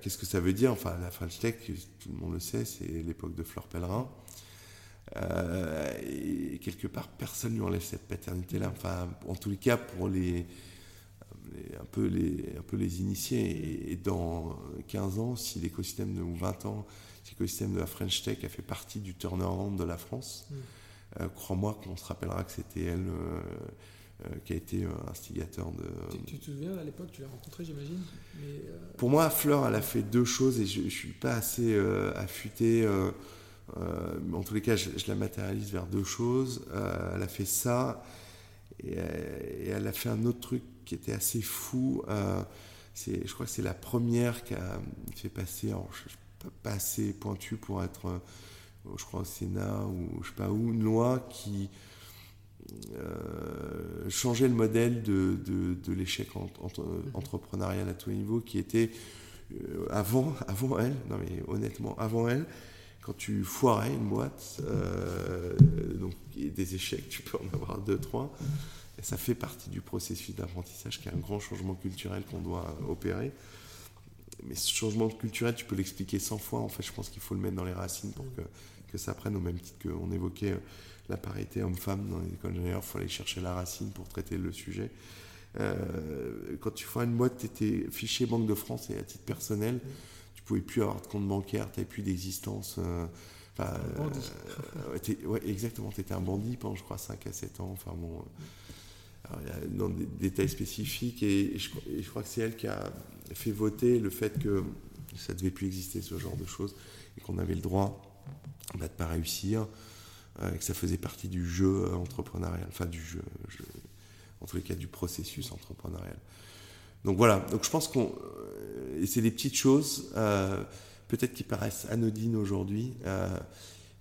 Qu'est-ce que ça veut dire? Enfin, la French Tech, tout le monde le sait, c'est l'époque de Fleur Pellerin. Et quelque part, personne ne lui enlève cette paternité-là. Enfin, en tous les cas, pour les, un, peu les, un peu les initiés. Et, dans 15 ans, si l'écosystème de, ou 20 ans, si l'écosystème de la French Tech a fait partie du turnaround de la France, mm. euh, crois-moi qu'on se rappellera que c'était elle euh, euh, qui a été instigateur de. Tu, te souviens à l'époque, tu l'as rencontrée, j'imagine Pour moi, Fleur, elle a fait deux choses et je ne suis pas assez affûté. Mais en tous les cas, je, je, la matérialise vers deux choses. elle a fait ça et, et, elle a fait un autre truc qui était assez fou. Euh, je crois que c'est la première qui a fait passer, pas assez pointu pour être, euh, je crois au Sénat ou je sais pas où, une loi qui euh, changeait le modèle de, de, l'échec entrepreneurial à tous les niveaux, qui était avant, avant elle, non mais honnêtement, avant elle, quand tu foirais une boîte, donc des échecs, tu peux en avoir deux, trois. Ça fait partie du processus d'apprentissage qui est un grand changement culturel qu'on doit opérer. Mais ce changement culturel, tu peux l'expliquer 100 fois. En fait, je pense qu'il faut le mettre dans les racines pour que, que ça prenne au même titre qu'on évoquait euh, la parité homme-femme dans les écoles d'ingénieurs. Il faut aller chercher la racine pour traiter le sujet. Euh, quand tu fais une boîte, tu étais fiché Banque de France et à titre personnel, pouvais plus avoir de compte bancaire, tu n'avais plus d'existence. Euh, enfin, ouais, exactement, tu étais un bandit pendant, je crois, 5 à 7 ans. Enfin bon il y a dans des détails spécifiques, et, je, crois que c'est elle qui a fait voter le fait que ça ne devait plus exister, ce genre de choses, et qu'on avait le droit bah, de ne pas réussir, euh, que ça faisait partie du jeu entrepreneurial, enfin du jeu, en tous les cas du processus entrepreneurial. Donc voilà, donc je pense qu'on. Euh, et c'est des petites choses, euh, peut-être qui paraissent anodines aujourd'hui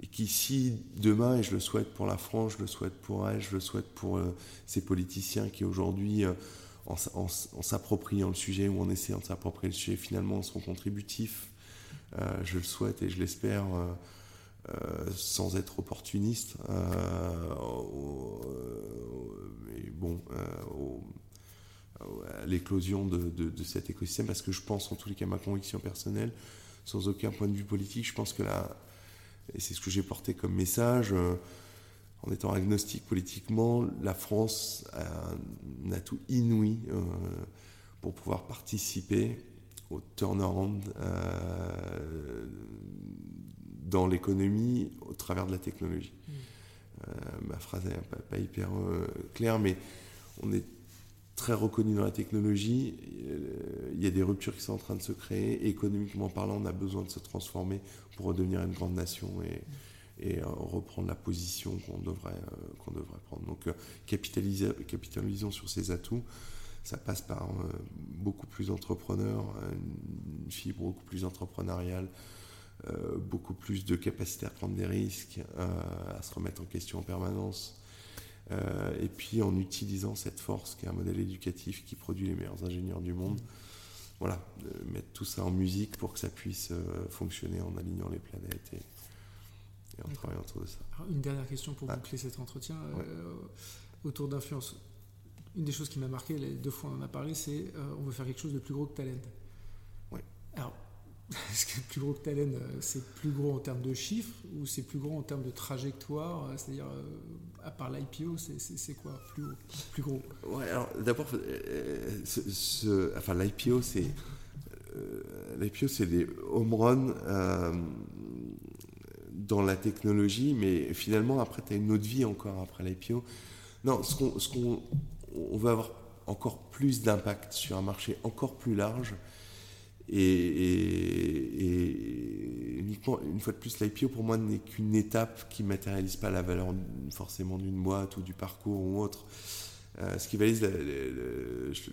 et qui, si demain, et je le souhaite pour la France, je le souhaite pour elle, je le souhaite pour euh, ces politiciens qui aujourd'hui, euh, en, s'appropriant le sujet ou en essayant de s'approprier le sujet, finalement seront contributifs, euh, je le souhaite et je l'espère, sans être opportuniste, mais bon, l'éclosion de, de, cet écosystème, parce que je pense, en tous les cas, ma conviction personnelle, sans aucun point de vue politique, je pense que la, et c'est ce que j'ai porté comme message. Euh, en étant agnostique politiquement, la France a un atout inouï euh, pour pouvoir participer au turnaround euh, dans l'économie au travers de la technologie. Mm. ma phrase n'est pas, pas, hyper claire, mais on est très reconnu dans la technologie. Il y a des ruptures qui sont en train de se créer. économiquement parlant, on a besoin de se transformer pour redevenir une grande nation et, euh, reprendre la position qu'on devrait, euh, qu'on devrait prendre. Donc, euh, capitalisons sur ces atouts. Ça passe par beaucoup plus d'entrepreneurs, une fibre beaucoup plus entrepreneuriale, beaucoup plus de capacité à prendre des risques, à se remettre en question en permanence. Et puis en utilisant cette force qui est un modèle éducatif qui produit les meilleurs ingénieurs du monde, voilà, mettre tout ça en musique pour que ça puisse euh, fonctionner en alignant les planètes et, en travaillant autour de ça. une dernière question pour ah. boucler cet entretien euh, autour d'influence. Une des choses qui m'a marqué, les deux fois on en a parlé, c'est euh, on veut faire quelque chose de plus gros que Talent. Oui. Alors, est-ce que plus gros que Talent, c'est plus gros en termes de chiffres ou c'est plus gros en termes de trajectoire? C'est-à-dire, à part l'IPO, c'est quoi? Plus, plus gros. Ouais, alors d'abord, ce, enfin, l'IPO, c'est euh, des home runs euh, dans la technologie, mais finalement, après, tu as une autre vie encore après l'IPO. Non, ce qu'on on veut avoir encore plus d'impact sur un marché encore plus large et, uniquement, une fois de plus, l'IPO pour moi n'est qu'une étape qui ne matérialise pas la valeur forcément d'une boîte ou du parcours ou autre. Euh, ce qui valise, je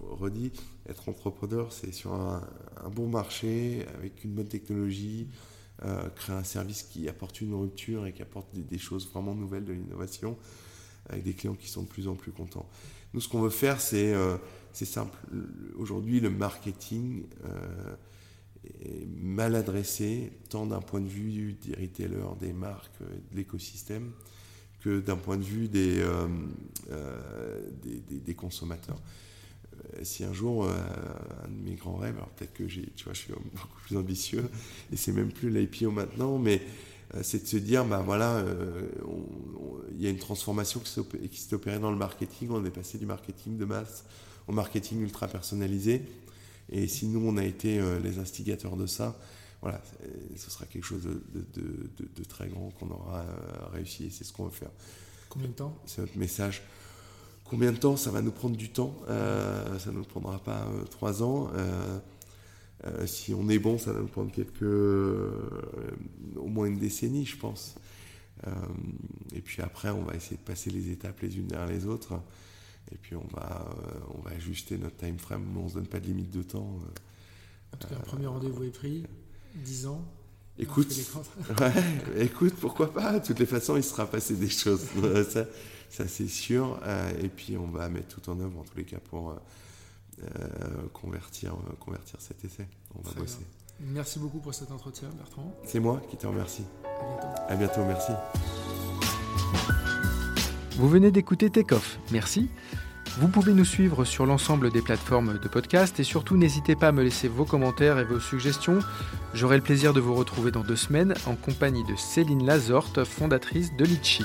redis, être entrepreneur, c'est sur un, bon marché, avec une bonne technologie, euh, créer un service qui apporte une rupture et qui apporte des, choses vraiment nouvelles, de l'innovation, avec des clients qui sont de plus en plus contents. Nous, ce qu'on veut faire, c'est euh, c'est simple. Aujourd'hui, le marketing euh, est mal adressé, tant d'un point de vue des retailers, des marques, de l'écosystème, que d'un point de vue des, des, consommateurs. Si un jour, un de mes grands rêves, alors peut-être que j'ai, tu vois, je suis beaucoup plus ambitieux, et c'est même plus l'IPO maintenant, mais c'est de se dire, ben voilà, il y a une transformation qui s'est opérée dans le marketing, on est passé du marketing de masse au marketing ultra personnalisé. Et si nous, on a été euh, les instigateurs de ça, voilà, ce sera quelque chose de, très grand qu'on aura euh, réussi et c'est ce qu'on va faire. Combien de temps? C'est notre message. Combien de temps? Ça va nous prendre du temps. Euh, ça ne nous prendra pas trois ans. si on est bon, ça va nous prendre quelques, au moins une décennie, je pense. et puis après, on va essayer de passer les étapes les unes derrière les autres. Et puis on va, euh, on va ajuster notre time frame, on ne se donne pas de limite de temps. Euh, en tout cas, le premier rendez-vous est pris, 10 ans. Écoute, ouais, écoute, pourquoi pas? De toutes les façons, il sera passé des choses. ça, ça c'est sûr. Euh, et puis, on va mettre tout en œuvre, en tous les cas, pour convertir, convertir cet essai. On va bosser. Merci beaucoup pour cet entretien, Bertrand. C'est moi qui te remercie. À bientôt. À bientôt, merci. Vous venez d'écouter Takeoff, merci. Vous pouvez nous suivre sur l'ensemble des plateformes de podcast et surtout n'hésitez pas à me laisser vos commentaires et vos suggestions. J'aurai le plaisir de vous retrouver dans deux semaines en compagnie de Céline Lazorte, fondatrice de Litchi.